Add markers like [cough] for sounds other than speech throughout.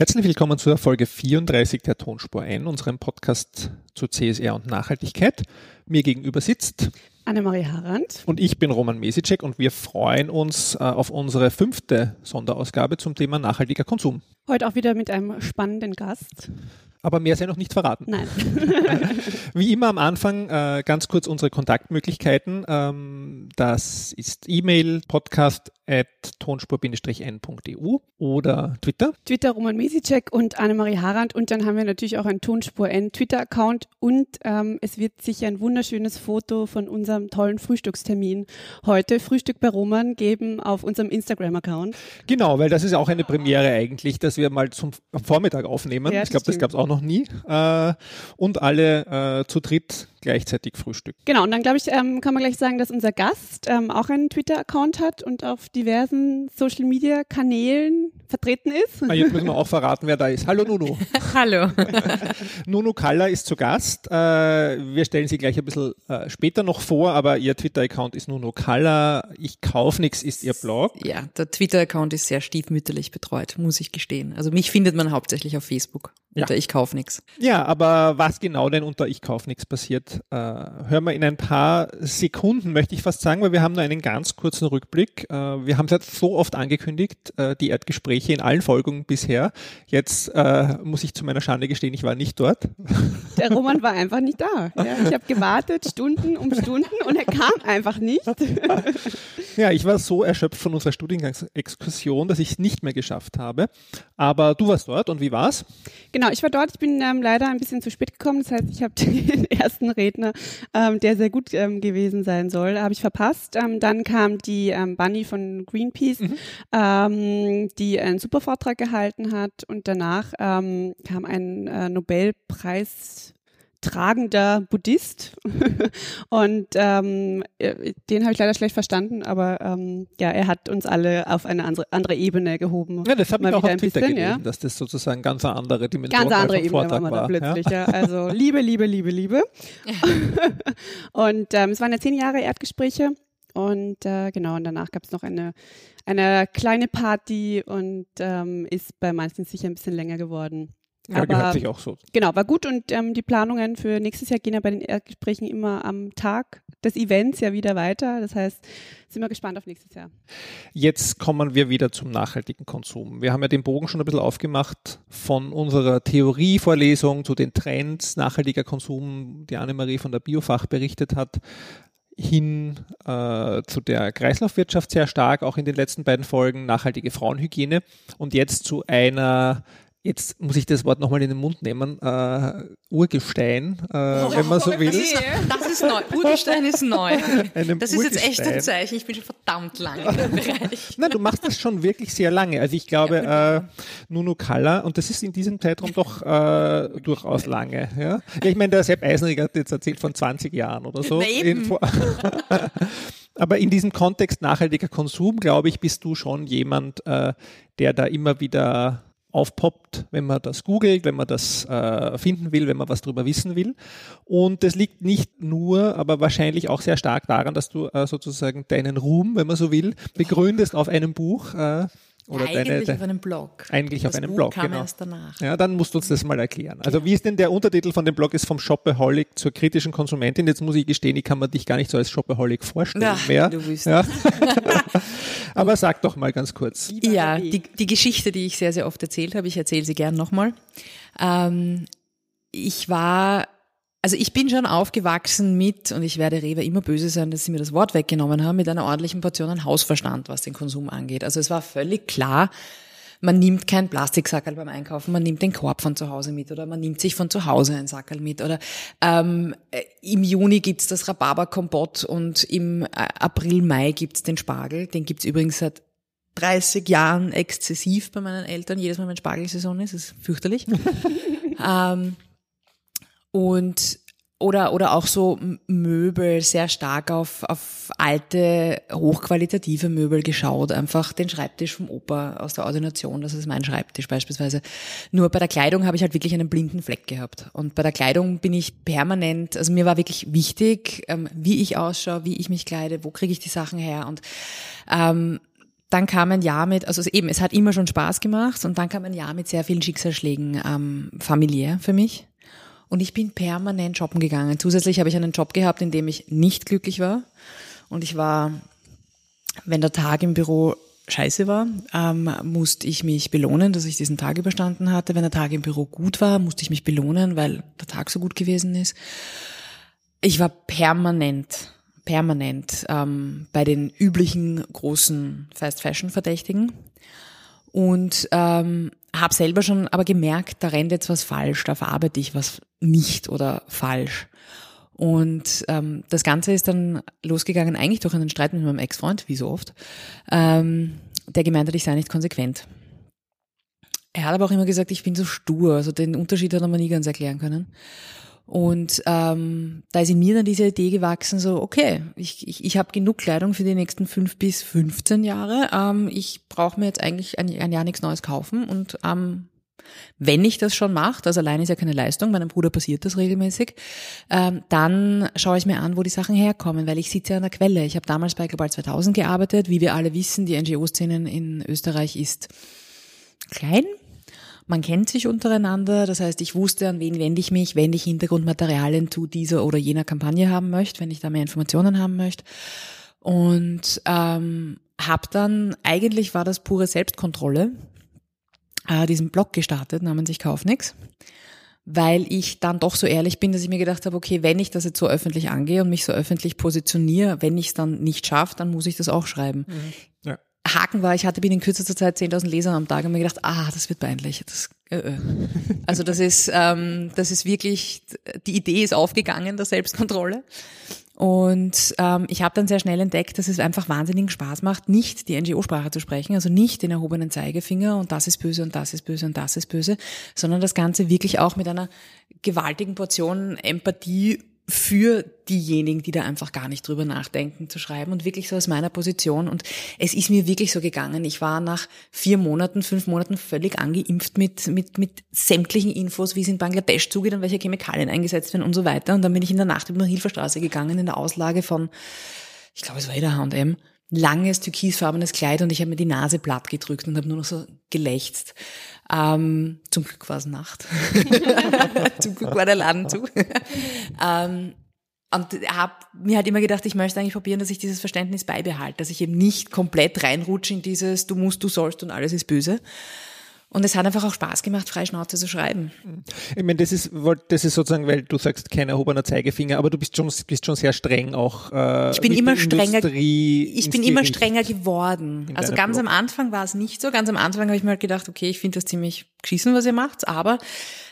Herzlich willkommen zur Folge 34 der Tonspur N, unserem Podcast zu CSR und Nachhaltigkeit. Mir gegenüber sitzt Annemarie Harand. Und ich bin Roman Mesicek und wir freuen uns äh, auf unsere fünfte Sonderausgabe zum Thema nachhaltiger Konsum. Heute auch wieder mit einem spannenden Gast. Aber mehr sei noch nicht verraten. Nein. [laughs] Wie immer am Anfang äh, ganz kurz unsere Kontaktmöglichkeiten. Ähm, das ist E-Mail, podcast at tonspur-n.eu oder Twitter. Twitter Roman Mesicek und Annemarie Harand und dann haben wir natürlich auch einen Tonspur N Twitter-Account und ähm, es wird sicher ein wunderschönes Foto von unserem tollen Frühstückstermin heute, Frühstück bei Roman, geben auf unserem Instagram-Account. Genau, weil das ist auch eine Premiere eigentlich, dass wir mal zum Vormittag aufnehmen. Ja, ich glaube, das gab es auch noch nie. Äh, und alle äh, zu dritt gleichzeitig Frühstück. Genau, und dann glaube ich, ähm, kann man gleich sagen, dass unser Gast ähm, auch einen Twitter-Account hat und auf diversen Social-Media-Kanälen vertreten ist. Ah, jetzt müssen wir auch verraten, wer da ist. Hallo Nunu. [laughs] Hallo. [laughs] Nunu Kalla ist zu Gast. Äh, wir stellen sie gleich ein bisschen äh, später noch vor, aber ihr Twitter-Account ist Nunu Kalla. Ich kauf nix ist ihr Blog. Ja, der Twitter-Account ist sehr stiefmütterlich betreut, muss ich gestehen. Also mich findet man hauptsächlich auf Facebook unter ja. Ich kauf nix. Ja, aber was genau denn unter Ich kauf nix passiert, äh, hören wir in ein paar Sekunden, möchte ich fast sagen, weil wir haben nur einen ganz kurzen Rückblick. Äh, wir haben es jetzt so oft angekündigt, äh, die Erdgespräche in allen Folgen bisher. Jetzt äh, muss ich zu meiner Schande gestehen, ich war nicht dort. Der Roman war einfach nicht da. Ja, ich habe gewartet, Stunden um Stunden und er kam einfach nicht. [laughs] Ja, ich war so erschöpft von unserer Studiengangsexkursion, dass ich es nicht mehr geschafft habe. Aber du warst dort und wie war's? Genau, ich war dort. Ich bin ähm, leider ein bisschen zu spät gekommen. Das heißt, ich habe [laughs] den ersten Redner, ähm, der sehr gut ähm, gewesen sein soll, habe ich verpasst. Ähm, dann kam die ähm, Bunny von Greenpeace, mhm. ähm, die einen super Vortrag gehalten hat. Und danach kam ein äh, Nobelpreis tragender Buddhist [laughs] und ähm, äh, den habe ich leider schlecht verstanden, aber ähm, ja, er hat uns alle auf eine andere, andere Ebene gehoben. Ja, das habe ich auch auf Twitter bisschen, gelesen, ja. dass das sozusagen ganz eine andere Dimension ganz andere Ebene Vortrag war, war plötzlich. Ja? ja? [laughs] Also Liebe, Liebe, Liebe, Liebe. und ähm, es waren ja zehn Jahre Erdgespräche und äh, genau und danach gab es noch eine eine kleine Party und ähm, ist bei manchen sicher ein bisschen länger geworden. Ja, Aber, gehört sich auch so. Genau, war gut und ähm, die Planungen für nächstes Jahr gehen ja bei den Erdgesprächen immer am Tag des Events ja wieder weiter. Das heißt, sind wir gespannt auf nächstes Jahr. Jetzt kommen wir wieder zum nachhaltigen Konsum. Wir haben ja den Bogen schon ein bisschen aufgemacht von unserer Theorievorlesung zu den Trends nachhaltiger Konsum, die Annemarie von der Biofach berichtet hat hin äh, zu der Kreislaufwirtschaft sehr stark, auch in den letzten beiden Folgen, nachhaltige Frauenhygiene und jetzt zu einer jetzt muss ich das Wort nochmal in den Mund nehmen, äh, Urgestein, äh, oh, wenn man so will. Das ist, das ist neu. Urgestein ist neu. Einem das ist jetzt echt ein Zeichen. Ich bin schon verdammt lange im Bereich. [laughs] Nein, du machst das schon wirklich sehr lange. Also ich glaube, ja, äh, Nuno Kalla, und das ist in diesem Zeitraum doch äh, durchaus lange. Ja? ja ich meine, der Sepp Eisenrich hat jetzt erzählt von 20 Jahren oder so. [laughs] Aber in diesem Kontext nachhaltiger Konsum, glaube ich, bist du schon jemand, äh, der da immer wieder aufpoppt, wenn man das googelt, wenn man das äh, finden will, wenn man was darüber wissen will. Und das liegt nicht nur, aber wahrscheinlich auch sehr stark daran, dass du äh, sozusagen deinen Ruhm, wenn man so will, begründest auf einem Buch. Äh, oder ja, eigentlich deine, auf einem Blog. Eigentlich das auf einem Buch Blog, kam genau. erst danach. Ja, dann musst du uns das mal erklären. Also wie ist denn der Untertitel von dem Blog ist vom Shopaholic zur kritischen Konsumentin. Jetzt muss ich gestehen, ich kann mir dich gar nicht so als Shopaholic vorstellen ja, mehr. Du willst. Ja. [laughs] Aber sag doch mal ganz kurz. Ja, die, die Geschichte, die ich sehr, sehr oft erzählt habe, ich erzähle sie gern nochmal. Ähm, ich war also ich bin schon aufgewachsen mit, und ich werde Rewe immer böse sein, dass sie mir das Wort weggenommen haben, mit einer ordentlichen Portion an Hausverstand, was den Konsum angeht. Also es war völlig klar, man nimmt kein Plastiksackerl beim Einkaufen, man nimmt den Korb von zu Hause mit oder man nimmt sich von zu Hause ein Sackerl mit oder ähm, äh, im Juni gibt's das Rhabarberkompott und im äh, April, Mai gibt's den Spargel. Den gibt's übrigens seit 30 Jahren exzessiv bei meinen Eltern, jedes Mal, wenn Spargelsaison ist, ist fürchterlich. [laughs] ähm, und oder, oder auch so Möbel, sehr stark auf, auf alte, hochqualitative Möbel geschaut. Einfach den Schreibtisch vom Opa aus der Ordination, das ist mein Schreibtisch beispielsweise. Nur bei der Kleidung habe ich halt wirklich einen blinden Fleck gehabt. Und bei der Kleidung bin ich permanent, also mir war wirklich wichtig, ähm, wie ich ausschaue, wie ich mich kleide, wo kriege ich die Sachen her. Und ähm, dann kam ein Jahr mit, also eben, es hat immer schon Spaß gemacht und dann kam ein Jahr mit sehr vielen Schicksalsschlägen ähm, familiär für mich. Und ich bin permanent shoppen gegangen. Zusätzlich habe ich einen Job gehabt, in dem ich nicht glücklich war. Und ich war, wenn der Tag im Büro scheiße war, ähm, musste ich mich belohnen, dass ich diesen Tag überstanden hatte. Wenn der Tag im Büro gut war, musste ich mich belohnen, weil der Tag so gut gewesen ist. Ich war permanent, permanent ähm, bei den üblichen großen Fast Fashion Verdächtigen und ähm, habe selber schon aber gemerkt, da rennt jetzt was falsch, da verarbeite ich was nicht oder falsch. Und ähm, das Ganze ist dann losgegangen eigentlich durch einen Streit mit meinem Ex-Freund, wie so oft, ähm, der gemeint hat, ich sei nicht konsequent. Er hat aber auch immer gesagt, ich bin so stur, also den Unterschied hat er mir nie ganz erklären können. Und ähm, da ist in mir dann diese Idee gewachsen, so, okay, ich, ich, ich habe genug Kleidung für die nächsten fünf bis 15 Jahre. Ähm, ich brauche mir jetzt eigentlich ein, ein Jahr nichts Neues kaufen und ähm, wenn ich das schon mache, das allein ist ja keine Leistung, meinem Bruder passiert das regelmäßig, ähm, dann schaue ich mir an, wo die Sachen herkommen, weil ich sitze ja an der Quelle. Ich habe damals bei Global 2000 gearbeitet. Wie wir alle wissen, die NGO-Szene in Österreich ist klein. Man kennt sich untereinander, das heißt, ich wusste, an wen wende ich mich, wenn ich Hintergrundmaterialien zu dieser oder jener Kampagne haben möchte, wenn ich da mehr Informationen haben möchte. Und ähm, habe dann, eigentlich war das pure Selbstkontrolle, äh, diesen Blog gestartet namens Ich kauf nix, weil ich dann doch so ehrlich bin, dass ich mir gedacht habe, okay, wenn ich das jetzt so öffentlich angehe und mich so öffentlich positioniere, wenn ich es dann nicht schaffe, dann muss ich das auch schreiben. Mhm. Ja. Haken war, ich hatte binnen kürzester Zeit 10.000 Leser am Tag und mir gedacht, ah, das wird peinlich. Das, äh, äh. Also das ist, ähm, das ist wirklich, die Idee ist aufgegangen, der Selbstkontrolle. Und ähm, ich habe dann sehr schnell entdeckt, dass es einfach wahnsinnigen Spaß macht, nicht die NGO-Sprache zu sprechen, also nicht den erhobenen Zeigefinger und das ist böse und das ist böse und das ist böse, sondern das Ganze wirklich auch mit einer gewaltigen Portion Empathie für diejenigen, die da einfach gar nicht drüber nachdenken, zu schreiben und wirklich so aus meiner Position. Und es ist mir wirklich so gegangen. Ich war nach vier Monaten, fünf Monaten völlig angeimpft mit, mit, mit sämtlichen Infos, wie es in Bangladesch zugeht und welche Chemikalien eingesetzt werden und so weiter. Und dann bin ich in der Nacht über die Hilferstraße gegangen in der Auslage von, ich glaube, es war jeder H&M, langes türkisfarbenes Kleid und ich habe mir die Nase platt gedrückt und habe nur noch so gelächzt. Ähm, zum Glück war es Nacht. [laughs] zum Glück war der Laden zu. ähm, und habe mir halt immer gedacht, ich möchte eigentlich probieren, dass ich dieses Verständnis beibehalte, dass ich eben nicht komplett reinrutsche in dieses du musst, du sollst und alles ist böse, und es hat einfach auch Spaß gemacht, frei Schnauze zu schreiben. Ich meine, das ist, das ist sozusagen, weil du sagst, kein erhobener Zeigefinger, aber du bist schon, bist schon sehr streng auch. Äh, ich bin immer strenger. Ich bin immer strenger geworden. Also ganz Blog. am Anfang war es nicht so. Ganz am Anfang habe ich mir halt gedacht, okay, ich finde das ziemlich geschissen, was ihr macht, aber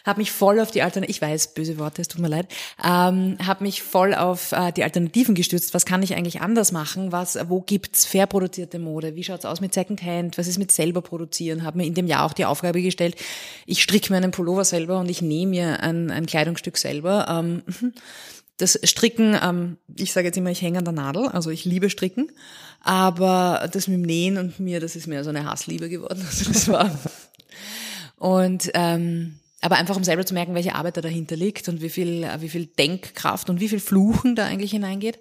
habe mich voll auf die Alternativen, ich weiß, böse Worte, es tut mir leid, ähm, habe mich voll auf äh, die Alternativen gestützt. Was kann ich eigentlich anders machen? Was, wo gibt's fair produzierte Mode? Wie schaut's aus mit Secondhand? Was ist mit selber produzieren? Habe mir in dem Jahr auch die Aufgabe gestellt, ich stricke mir einen Pullover selber und ich nehme mir ein, ein Kleidungsstück selber. Ähm, das Stricken, ähm, ich sage jetzt immer, ich hänge an der Nadel, also ich liebe Stricken, aber das mit dem Nähen und mir, das ist mehr so eine Hassliebe geworden. [laughs] Also das war und ähm, aber einfach um selber zu merken, welche Arbeit da dahinter liegt und wie viel, wie viel Denkkraft und wie viel Fluchen da eigentlich hineingeht.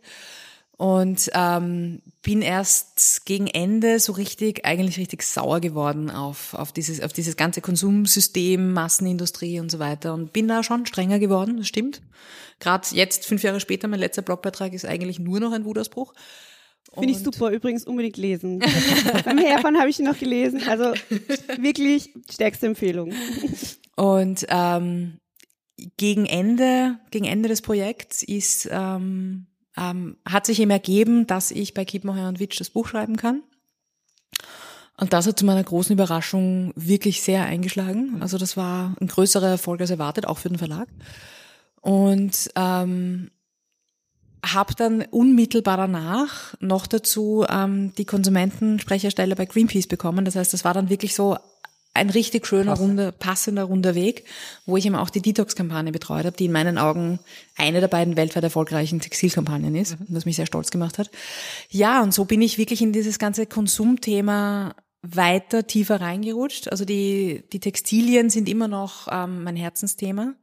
Und ähm, bin erst gegen Ende so richtig, eigentlich richtig sauer geworden auf, auf, dieses, auf dieses ganze Konsumsystem, Massenindustrie und so weiter. Und bin da schon strenger geworden, das stimmt. Gerade jetzt, fünf Jahre später, mein letzter Blogbeitrag ist eigentlich nur noch ein Wutausbruch. Finde ich super, übrigens unbedingt lesen. [laughs] Beim Herfahren habe ich ihn noch gelesen. Also wirklich stärkste Empfehlung. Und ähm, gegen Ende, gegen Ende des Projekts ist, ähm, ähm, hat sich eben ergeben, dass ich bei Kiepenheuer und Witsch das Buch schreiben kann. Und das hat zu meiner großen Überraschung wirklich sehr eingeschlagen. Also das war ein größerer Erfolg als erwartet, auch für den Verlag. Und ähm, habe dann unmittelbar danach noch dazu ähm, die Konsumentensprecherstelle bei Greenpeace bekommen. Das heißt, das war dann wirklich so ein richtig schöner, Pass. runder, passender, runder Weg, wo ich eben auch die Detox-Kampagne betreut habe, die in meinen Augen eine der beiden weltweit erfolgreichen Textilkampagnen ist, mhm. was mich sehr stolz gemacht hat. Ja, und so bin ich wirklich in dieses ganze Konsumthema weiter tiefer reingerutscht. Also die, die Textilien sind immer noch ähm, mein Herzensthema.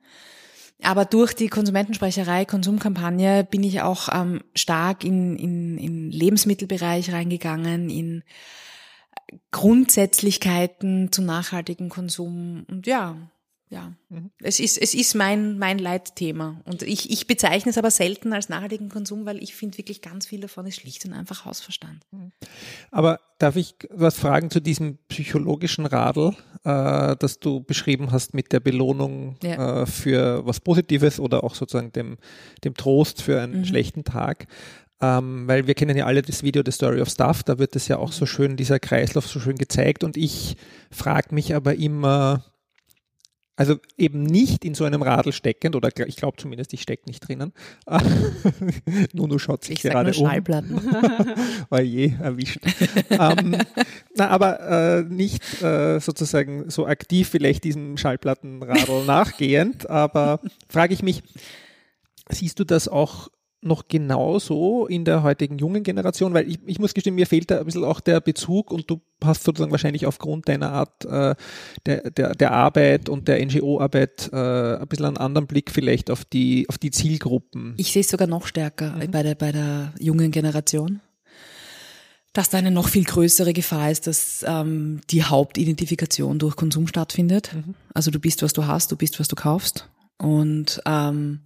Aber durch die Konsumentensprecherei, Konsumkampagne bin ich auch ähm, stark in, in, in Lebensmittelbereich reingegangen, in Grundsätzlichkeiten zu nachhaltigem Konsum und ja, ja, mhm. es ist, es ist mein, mein Leitthema. Und ich, ich bezeichne es aber selten als nachhaltigen Konsum, weil ich finde wirklich ganz viel davon ist schlicht und einfach Hausverstand. Mhm. Aber darf ich was fragen zu diesem psychologischen Radl, äh, das du beschrieben hast mit der Belohnung ja. äh, für was Positives oder auch sozusagen dem, dem Trost für einen mhm. schlechten Tag? Ähm, weil wir kennen ja alle das Video The Story of Stuff, da wird es ja auch so schön, dieser Kreislauf so schön gezeigt und ich frage mich aber immer, also eben nicht in so einem Radl steckend, oder ich glaube zumindest, ich stecke nicht drinnen. [laughs] Nuno schaut sich ich gerade um. Schallplatten. [laughs] oh je, erwischt. ähm, na, aber äh, nicht äh, sozusagen so aktiv vielleicht diesem Schallplattenradl [laughs] nachgehend, aber frage ich mich, siehst du das auch noch genauso in der heutigen jungen Generation? Weil ich, ich muss gestehen, mir fehlt da ein bisschen auch der Bezug und du hast sozusagen wahrscheinlich aufgrund deiner Art äh, der, der, der Arbeit und der NGO-Arbeit äh, ein bisschen einen anderen Blick vielleicht auf die, auf die Zielgruppen. Ich sehe es sogar noch stärker mhm. bei, der, bei der jungen Generation. Dass da eine noch viel größere Gefahr ist, dass ähm, die Hauptidentifikation durch Konsum stattfindet. Mhm. Also du bist, was du hast, du bist, was du kaufst. Und ähm,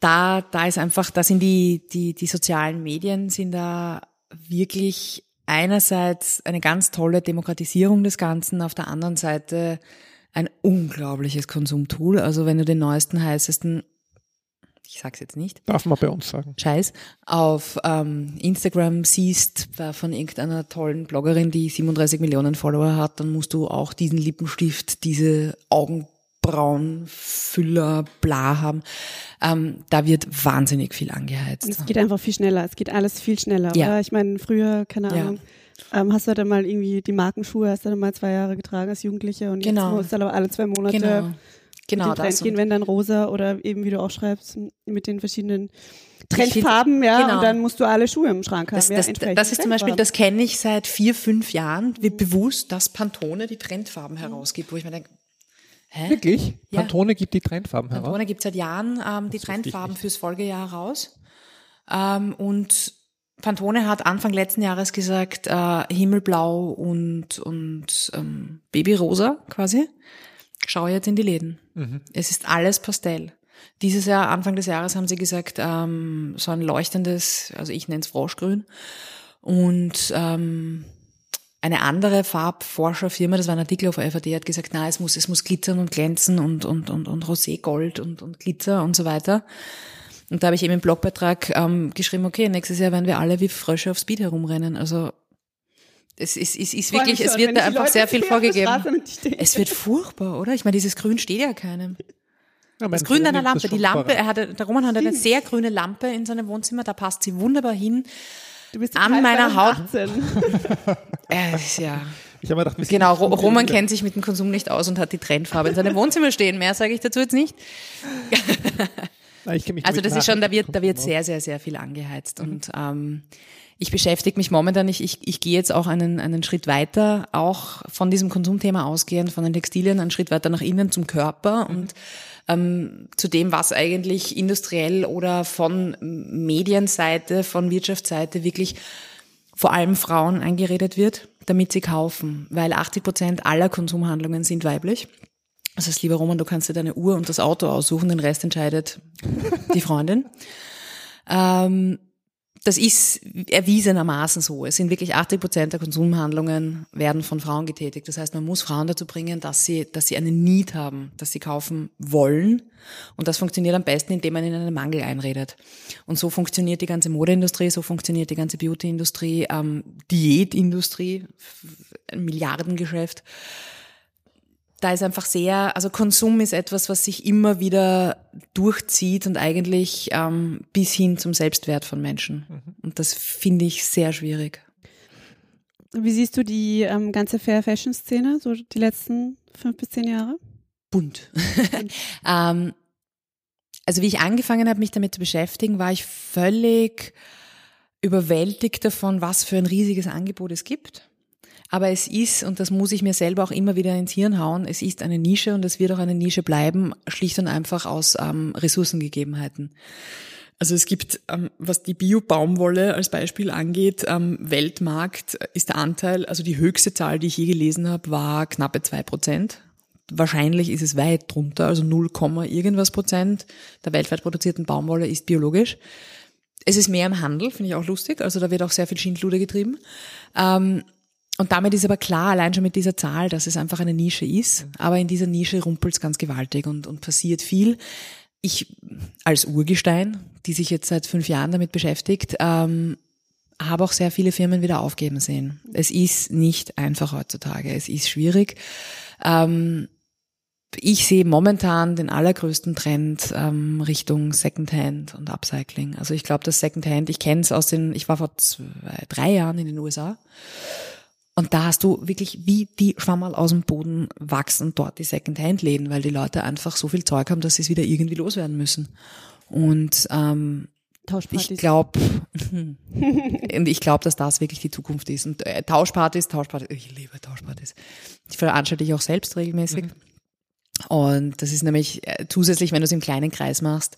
da, da ist einfach, da sind die, die, die sozialen Medien sind da wirklich einerseits eine ganz tolle Demokratisierung des Ganzen, auf der anderen Seite ein unglaubliches Konsumtool. Also wenn du den neuesten, heißesten, ich sag's jetzt nicht. Darf man bei uns sagen. Scheiß, auf ähm, Instagram siehst von irgendeiner tollen Bloggerin, die 37 Millionen Follower hat, dann musst du auch diesen Lippenstift, diese Augen Braun, Füller, bla haben. Ähm, da wird wahnsinnig viel angeheizt. Und es geht einfach viel schneller. Es geht alles viel schneller. Ja. Oder? Ich meine, früher, keine Ahnung, ja. ähm, hast du dann mal irgendwie die Markenschuhe, hast du dann mal zwei Jahre getragen als Jugendliche und genau. jetzt musst du dann aber alle zwei Monate genau. Genau, Trend gehen, wenn dann rosa oder eben, wie du auch schreibst, mit den verschiedenen Trendfarben, ja, genau. und dann musst du alle Schuhe im Schrank haben. Das, das, ja, das ist zum Beispiel, das kenne ich seit vier, fünf Jahren, wie bewusst, dass Pantone die Trendfarben herausgibt, wo ich mir denke, Hä? Wirklich? Pantone ja. gibt die Trendfarben heraus? Pantone gibt seit Jahren ähm, die Trendfarben fürs Folgejahr raus. Ähm, und Pantone hat Anfang letzten Jahres gesagt, äh, Himmelblau und, und ähm, Babyrosa quasi. Schau jetzt in die Läden. Mhm. Es ist alles Pastell. Dieses Jahr, Anfang des Jahres, haben sie gesagt, ähm, so ein leuchtendes, also ich nenne es Froschgrün. Und ähm, eine andere Farbforscherfirma, das war ein Artikel auf FAD, hat gesagt, na, es muss, es muss glitzern und glänzen und, und, und, und Roségold und, und Glitzer und so weiter. Und da habe ich eben im Blogbeitrag ähm, geschrieben, okay, nächstes Jahr werden wir alle wie Frösche auf Speed herumrennen. Also es ist, es ist wirklich, schon, es wird da einfach Leute sehr viel vorgegeben. Es wird furchtbar, oder? Ich meine, dieses Grün steht ja keinem. Ja, das Grün deiner Lampe, die Lampe, er hatte, der Roman hat eine sehr grüne Lampe in seinem Wohnzimmer, da passt sie wunderbar hin. Du bist an meiner Haut. äh, [laughs] ja. Ich habe gedacht, genau, Roman kennt sich mit dem Konsum nicht aus und hat die Trendfarbe in seinem Wohnzimmer stehen. Mehr sage ich dazu jetzt nicht. [laughs] also das ist schon, da wird, da wird sehr, sehr, sehr viel angeheizt. Mhm. Und ähm, ich beschäftige mich momentan, ich, ich, ich gehe jetzt auch einen, einen Schritt weiter, auch von diesem Konsumthema ausgehend, von den Textilien, einen Schritt weiter nach innen zum Körper mhm. und ähm, zu dem, was eigentlich industriell oder von Medienseite, von Wirtschaftsseite wirklich vor allem Frauen eingeredet wird, damit sie kaufen, weil 80 Prozent aller Konsumhandlungen sind weiblich. Das heißt, lieber Roman, du kannst dir deine Uhr und das Auto aussuchen, den Rest entscheidet die Freundin. ähm, das ist erwiesenermaßen so. Es sind wirklich 80 Prozent der Konsumhandlungen werden von Frauen getätigt. Das heißt, man muss Frauen dazu bringen, dass sie, dass sie einen Need haben, dass sie kaufen wollen. Und das funktioniert am besten, indem man ihnen einen Mangel einredet. Und so funktioniert die ganze Modeindustrie, so funktioniert die ganze Beautyindustrie, ähm, Diätindustrie, ein Milliardengeschäft da ist einfach sehr, also Konsum ist etwas, was sich immer wieder durchzieht und eigentlich ähm, bis hin zum Selbstwert von Menschen. Mhm. Und das finde ich sehr schwierig. Wie siehst du die ähm, ganze Fair Fashion Szene, so die letzten fünf bis zehn Jahre? Bunt. [laughs] ähm, also wie ich angefangen habe, mich damit zu beschäftigen, war ich völlig überwältigt davon, was für ein riesiges Angebot es gibt. Aber es ist, und das muss ich mir selber auch immer wieder ins Hirn hauen, es ist eine Nische und es wird auch eine Nische bleiben, schlicht und einfach aus ähm, Ressourcengegebenheiten. Also es gibt, ähm, was die Bio-Baumwolle als Beispiel angeht, am Weltmarkt ist der Anteil, also die höchste Zahl, die ich je gelesen habe, war knappe zwei Prozent. Wahrscheinlich ist es weit drunter, also 0, irgendwas Prozent der weltweit produzierten Baumwolle ist biologisch. Es ist mehr im Handel, finde ich auch lustig. Also da wird auch sehr viel Schindluder getrieben. Ähm, und damit ist aber klar, allein schon mit dieser Zahl, dass es einfach eine Nische ist. Aber in dieser Nische rumpelt es ganz gewaltig und, und passiert viel ich als Urgestein, die sich jetzt seit fünf Jahren damit beschäftigt, ähm, habe auch sehr viele Firmen wieder aufgeben sehen. Es ist nicht einfach heutzutage. Es ist schwierig. Ähm, ich sehe momentan den allergrößten Trend ähm, Richtung Secondhand und Upcycling. Also ich glaube, das Secondhand, ich kenne es aus den, ich war vor zwei, drei Jahren in den USA und da hast du wirklich wie die Schwammerl aus dem Boden wachsen dort die Second-Hand-Läden, weil die Leute einfach so viel Zeug haben, dass sie es wieder irgendwie loswerden müssen. Und ähm, ich glaube, [laughs] und ich glaube, dass das wirklich die Zukunft ist. Und äh, Tauschpartys, Tauschpartys, ich liebe Tauschpartys. Die veranstalte ich auch selbst regelmäßig. Mhm. Und das ist nämlich äh, zusätzlich, wenn du es im kleinen Kreis machst,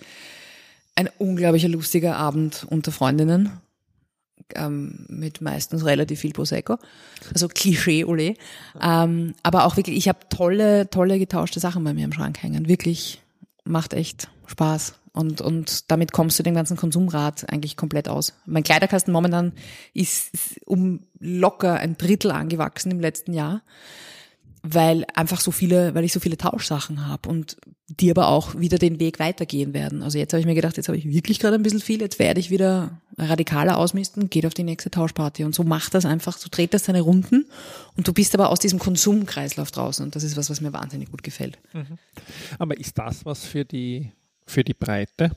ein unglaublicher lustiger Abend unter Freundinnen ähm, mit meistens relativ viel Prosecco, also Klischee ole. Ähm, aber auch wirklich, ich habe tolle, tolle getauschte Sachen bei mir im Schrank hängen. Wirklich macht echt Spaß. Und, und damit kommst du den ganzen Konsumrat eigentlich komplett aus. Mein Kleiderkasten momentan ist um locker ein Drittel angewachsen im letzten Jahr weil einfach so viele, weil ich so viele Tauschsachen habe und die aber auch wieder den Weg weitergehen werden. Also jetzt habe ich mir gedacht, jetzt habe ich wirklich gerade ein bisschen viel, jetzt werde ich wieder radikaler ausmisten, geht auf die nächste Tauschparty und so macht das einfach, so dreht das seine Runden und du bist aber aus diesem Konsumkreislauf draußen und das ist was, was mir wahnsinnig gut gefällt. Mhm. Aber ist das was für die für die Breite?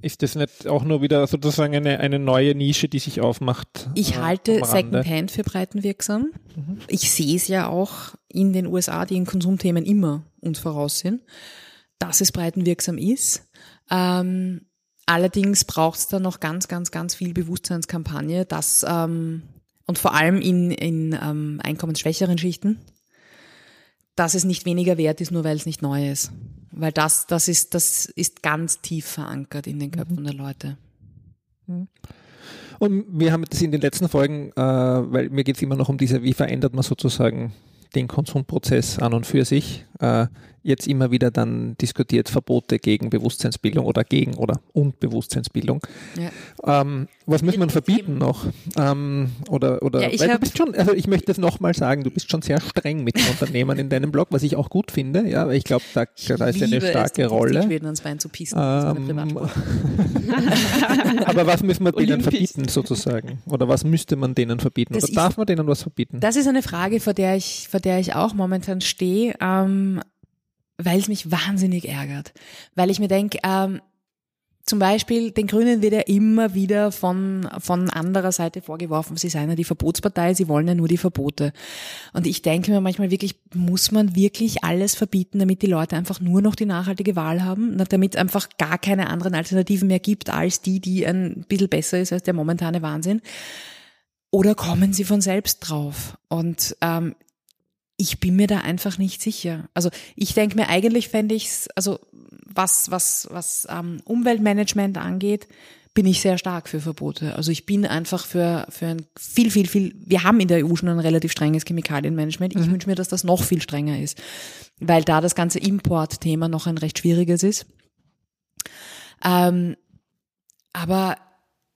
Ist das nicht auch nur wieder sozusagen eine, eine neue Nische, die sich aufmacht? Ich äh, halte Secondhand für breitenwirksam. Mhm. Ich sehe es ja auch in den USA, die in Konsumthemen immer uns voraus sind, dass es breitenwirksam ist. Ähm, allerdings braucht es da noch ganz, ganz, ganz viel Bewusstseinskampagne, dass ähm, und vor allem in, in ähm, einkommensschwächeren Schichten, dass es nicht weniger wert ist, nur weil es nicht neu ist. Weil das, das ist, das ist ganz tief verankert in den Köpfen mhm. der Leute. Mhm. Und wir haben das in den letzten Folgen, äh, weil mir geht es immer noch um diese, wie verändert man sozusagen den Konsumprozess an und für sich. Äh, jetzt immer wieder dann diskutiert Verbote gegen Bewusstseinsbildung oder gegen oder und Bewusstseinsbildung. Ja. Ähm, was muss man verbieten noch? Ähm, oder oder ja, ich, du bist schon, also ich möchte das nochmal sagen, du bist schon sehr streng mit den [laughs] Unternehmen in deinem Blog, was ich auch gut finde. Ja, weil ich glaube, da, da ist eine starke es, Rolle. ans Bein zu pissen, ähm, [laughs] aber was müssen wir [laughs] denen verbieten sozusagen? Oder was müsste man denen verbieten? Das oder darf man denen was verbieten? Das ist eine Frage, vor der ich, vor der ich auch momentan stehe. Ähm, weil es mich wahnsinnig ärgert. Weil ich mir denke, ähm, zum Beispiel, den Grünen wird ja immer wieder von, von anderer Seite vorgeworfen, sie seien ja die Verbotspartei, sie wollen ja nur die Verbote. Und ich denke mir manchmal wirklich, muss man wirklich alles verbieten, damit die Leute einfach nur noch die nachhaltige Wahl haben, damit es einfach gar keine anderen Alternativen mehr gibt, als die, die ein bisschen besser ist als der momentane Wahnsinn? Oder kommen sie von selbst drauf? Und ähm, ich bin mir da einfach nicht sicher. Also ich denke mir, eigentlich fände ich es, also was, was, was ähm, Umweltmanagement angeht, bin ich sehr stark für Verbote. Also ich bin einfach für, für ein viel, viel, viel, wir haben in der EU schon ein relativ strenges Chemikalienmanagement. Ich mhm. wünsche mir, dass das noch viel strenger ist, weil da das ganze Importthema noch ein recht schwieriges ist. Ähm, aber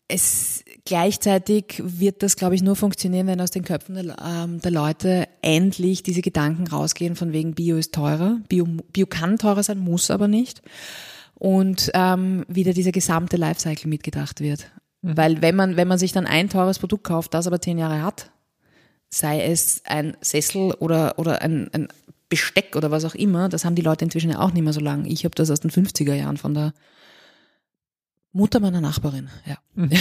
es gleichzeitig wird das, glaube ich, nur funktionieren, wenn aus den Köpfen der, ähm, der, Leute endlich diese Gedanken rausgehen, von wegen Bio ist teurer. Bio, Bio kann teurer sein, muss aber nicht. Und ähm, wieder dieser gesamte Lifecycle mitgedacht wird. Mhm. Weil wenn man, wenn man sich dann ein teures Produkt kauft, das aber zehn Jahre hat, sei es ein Sessel oder, oder ein, ein Besteck oder was auch immer, das haben die Leute inzwischen ja auch nicht mehr so lange. Ich habe das aus den 50er Jahren von der Mutter meiner Nachbarin, ja. Mhm. [laughs]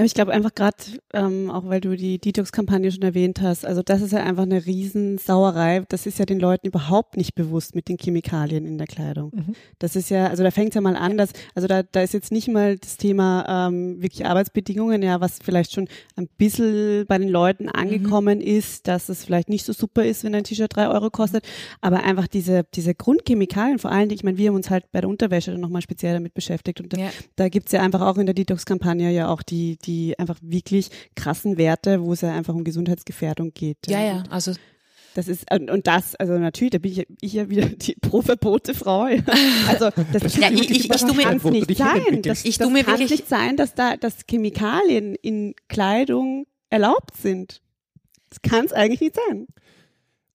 Ja, ich glaube einfach gerade, ähm, auch weil du die Detox-Kampagne schon erwähnt hast, also das ist ja einfach eine Riesensauerei. Das ist ja den Leuten überhaupt nicht bewusst mit den Chemikalien in der Kleidung. Mhm. Das ist ja, also da fängt es ja mal an, dass, also da, da ist jetzt nicht mal das Thema ähm, wirklich Arbeitsbedingungen, ja, was vielleicht schon ein bisschen bei den Leuten mhm. angekommen mhm. ist, dass es vielleicht nicht so super ist, wenn ein T-Shirt drei Euro kostet, aber einfach diese, diese Grundchemikalien, vor allen Dingen, ich meine, wir haben uns halt bei der Unterwäsche nochmal speziell damit beschäftigt und da, ja. da gibt's ja einfach auch in der Detox-Kampagne ja auch die, die einfach wirklich krassen Werte, wo es ja einfach um Gesundheitsgefährdung geht. Ja, ja, also das ist und, und das, also natürlich, da bin ich, ich ja wieder die [laughs] pro verbote Frau. Also das ja, ich, ich, ich, mir, kann nicht sein. Das, ich das mir kann wirklich nicht sein, dass da dass Chemikalien in Kleidung erlaubt sind. Das kann es eigentlich nicht sein.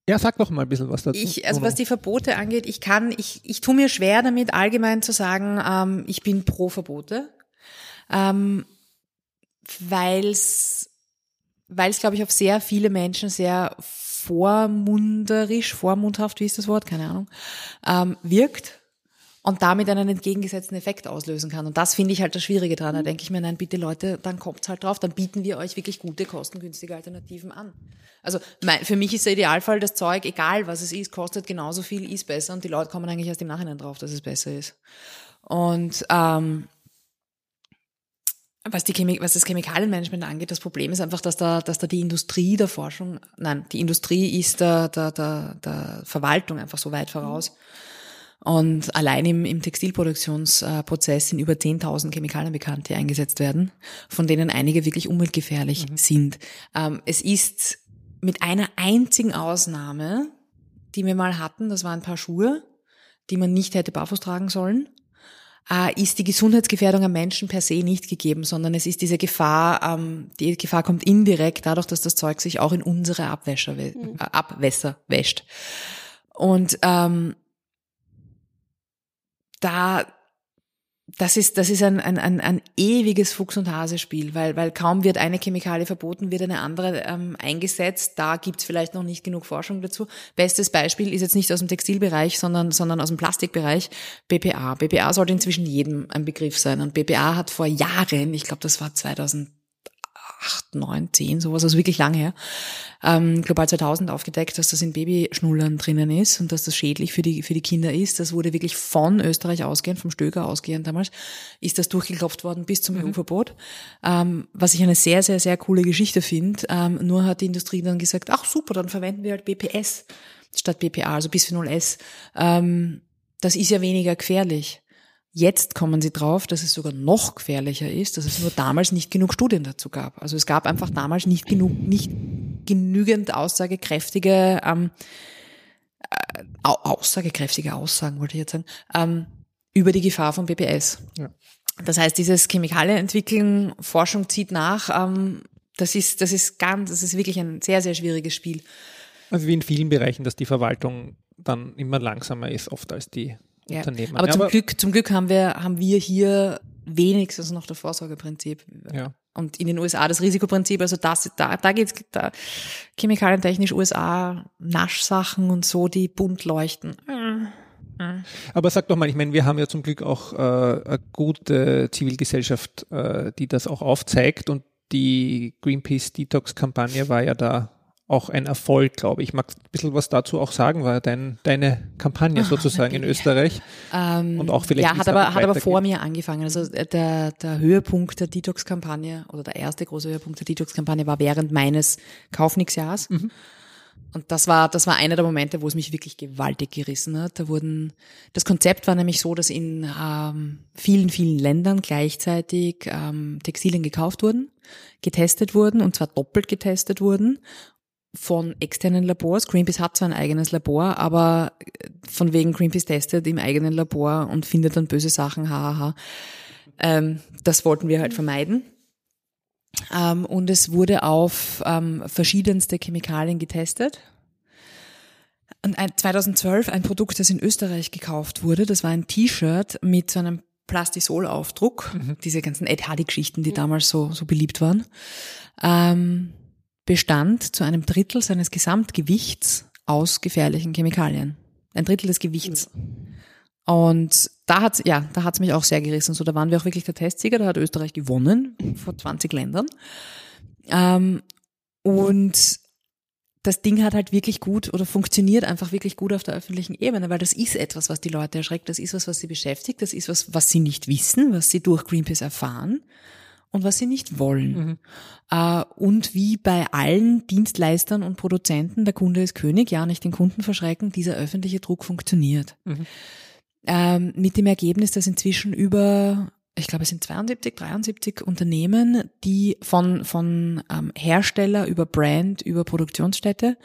Ja, sag doch mal ein bisschen was dazu. Ich, also was die Verbote angeht, ich kann, ich, ich tue mir schwer damit, allgemein zu sagen, ähm, ich bin pro Verbote. Ähm, weil es, weil es, glaube ich, auf sehr viele Menschen sehr vormunderisch, vormundhaft, wie ist das Wort, keine Ahnung, ähm, wirkt und damit einen entgegengesetzten Effekt auslösen kann. Und das finde ich halt das Schwierige dran. Da denke ich mir, nein, bitte Leute, dann kommt's halt drauf, dann bieten wir euch wirklich gute, kostengünstige Alternativen an. Also mein, für mich ist der Idealfall, das Zeug, egal was es ist, kostet genauso viel, ist besser und die Leute kommen eigentlich erst im Nachhinein drauf, dass es besser ist. Und ähm, was, die Chemik was das Chemikalienmanagement angeht, das Problem ist einfach, dass da, dass da die Industrie der Forschung, nein, die Industrie ist der, der, der, der Verwaltung einfach so weit voraus. Und allein im, im Textilproduktionsprozess sind über 10.000 Chemikalien bekannt, die eingesetzt werden, von denen einige wirklich umweltgefährlich mhm. sind. Ähm, es ist mit einer einzigen Ausnahme, die wir mal hatten, das waren ein paar Schuhe, die man nicht hätte barfuß tragen sollen ist die Gesundheitsgefährdung am Menschen per se nicht gegeben, sondern es ist diese Gefahr, ähm, die Gefahr kommt indirekt dadurch, dass das Zeug sich auch in unsere Abwäscher, mhm. äh, Abwässer wäscht. Und ähm, da das ist, das ist ein, ein, ein, ein ewiges Fuchs- und Hase-Spiel, weil, weil kaum wird eine Chemikalie verboten, wird eine andere ähm, eingesetzt. Da gibt's vielleicht noch nicht genug Forschung dazu. Bestes Beispiel ist jetzt nicht aus dem Textilbereich, sondern, sondern aus dem Plastikbereich, BPA. BPA sollte inzwischen jedem ein Begriff sein. Und BPA hat vor Jahren, ich glaube, das war 2000 acht, neun, zehn, sowas, also wirklich lange her, ähm, Global 2000 aufgedeckt, dass das in Babyschnullern drinnen ist und dass das schädlich für die, für die Kinder ist. Das wurde wirklich von Österreich ausgehend, vom Stöger ausgehend damals, ist das durchgeklopft worden bis zum mhm. EU-Verbot. Ähm, was ich eine sehr, sehr, sehr coole Geschichte finde. Ähm, nur hat die Industrie dann gesagt, ach super, dann verwenden wir halt BPS statt BPA, also Bisphenol S. Ähm, das ist ja weniger gefährlich. Jetzt kommen sie drauf, dass es sogar noch gefährlicher ist, dass es nur damals nicht genug Studien dazu gab. Also es gab einfach damals nicht genug, nicht genügend aussagekräftige, ähm, äh, aussagekräftige Aussagen, wollte ich jetzt sagen, ähm, über die Gefahr von BPS. Ja. Das heißt, dieses Chemikalienentwickeln, Forschung zieht nach, ähm, das ist, das ist ganz, das ist wirklich ein sehr, sehr schwieriges Spiel. Also wie in vielen Bereichen, dass die Verwaltung dann immer langsamer ist, oft als die ja. Unternehmen. Aber, ja, zum, aber Glück, zum Glück haben wir, haben wir hier wenigstens noch das Vorsorgeprinzip. Ja. Und in den USA das Risikoprinzip, also das, da, da geht's, da, chemikalientechnisch USA, Naschsachen und so, die bunt leuchten. Aber sag doch mal, ich meine, wir haben ja zum Glück auch äh, eine gute Zivilgesellschaft, äh, die das auch aufzeigt und die Greenpeace Detox Kampagne war ja da auch ein Erfolg, glaube ich. Magst ein bisschen was dazu auch sagen? War dein, deine Kampagne oh, sozusagen in Österreich? Ähm, und auch vielleicht. Ja, hat aber, hat aber vor mir angefangen. Also äh, der, der Höhepunkt der Detox-Kampagne oder der erste große Höhepunkt der Detox-Kampagne war während meines Kaufnix-Jahres. Mhm. Und das war, das war einer der Momente, wo es mich wirklich gewaltig gerissen hat. Da wurden, das Konzept war nämlich so, dass in ähm, vielen, vielen Ländern gleichzeitig ähm, Textilien gekauft wurden, getestet wurden und zwar doppelt getestet wurden von externen Labors. Greenpeace hat zwar ein eigenes Labor, aber von wegen Greenpeace testet im eigenen Labor und findet dann böse Sachen, hahaha. Ähm, das wollten wir halt vermeiden. Ähm, und es wurde auf ähm, verschiedenste Chemikalien getestet. Und 2012 ein Produkt, das in Österreich gekauft wurde, das war ein T-Shirt mit so einem Plastisol-Aufdruck, mhm. diese ganzen Ed Hardy-Geschichten, die damals so, so beliebt waren. Ähm, bestand zu einem Drittel seines Gesamtgewichts aus gefährlichen Chemikalien. Ein Drittel des Gewichts. Und da hat's, ja, da hat's mich auch sehr gerissen. So, da waren wir auch wirklich der Testsieger, da hat Österreich gewonnen vor 20 Ländern. Ähm, und das Ding hat halt wirklich gut oder funktioniert einfach wirklich gut auf der öffentlichen Ebene, weil das ist etwas, was die Leute erschreckt, das ist was, was sie beschäftigt, das ist was, was sie nicht wissen, was sie durch Greenpeace erfahren und was sie nicht wollen. Mhm. Äh, und wie bei allen Dienstleistern und Produzenten, der Kunde ist König, ja, nicht den Kunden verschrecken, dieser öffentliche Druck funktioniert. Mhm. Ähm, mit dem Ergebnis, dass inzwischen über ich glaube, es sind 72, 73 Unternehmen, die von, von ähm, Hersteller über Brand, über Produktionsstätte,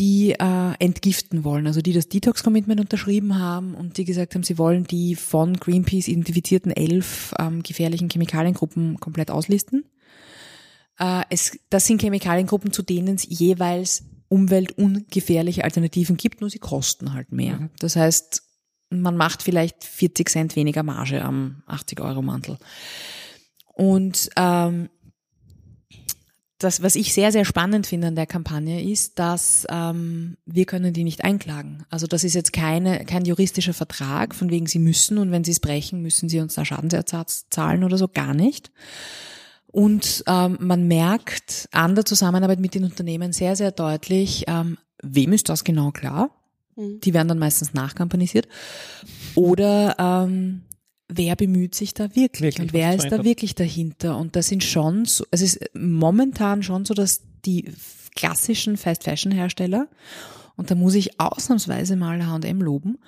die äh, entgiften wollen, also die das Detox-Commitment unterschrieben haben und die gesagt haben, sie wollen die von Greenpeace identifizierten elf ähm, gefährlichen Chemikaliengruppen komplett auslisten. Äh, es, das sind Chemikaliengruppen, zu denen es jeweils umweltungefährliche Alternativen gibt, nur sie kosten halt mehr. Mhm. Das heißt, man macht vielleicht 40 Cent weniger Marge am 80-Euro-Mantel. Und ähm, das, was ich sehr, sehr spannend finde an der Kampagne, ist, dass ähm, wir können die nicht einklagen. Also das ist jetzt keine, kein juristischer Vertrag, von wegen sie müssen und wenn sie es brechen, müssen sie uns da Schadensersatz zahlen oder so, gar nicht. Und ähm, man merkt an der Zusammenarbeit mit den Unternehmen sehr, sehr deutlich, ähm, wem ist das genau klar? Mhm. Die werden dann meistens nachkampanisiert. Oder ähm, wer bemüht sich da wirklich, wirklich und wer ist da wirklich dahinter? Und das sind schon so, es ist momentan schon so, dass die klassischen Fast Fashion Hersteller und da muss ich ausnahmsweise mal H&M loben,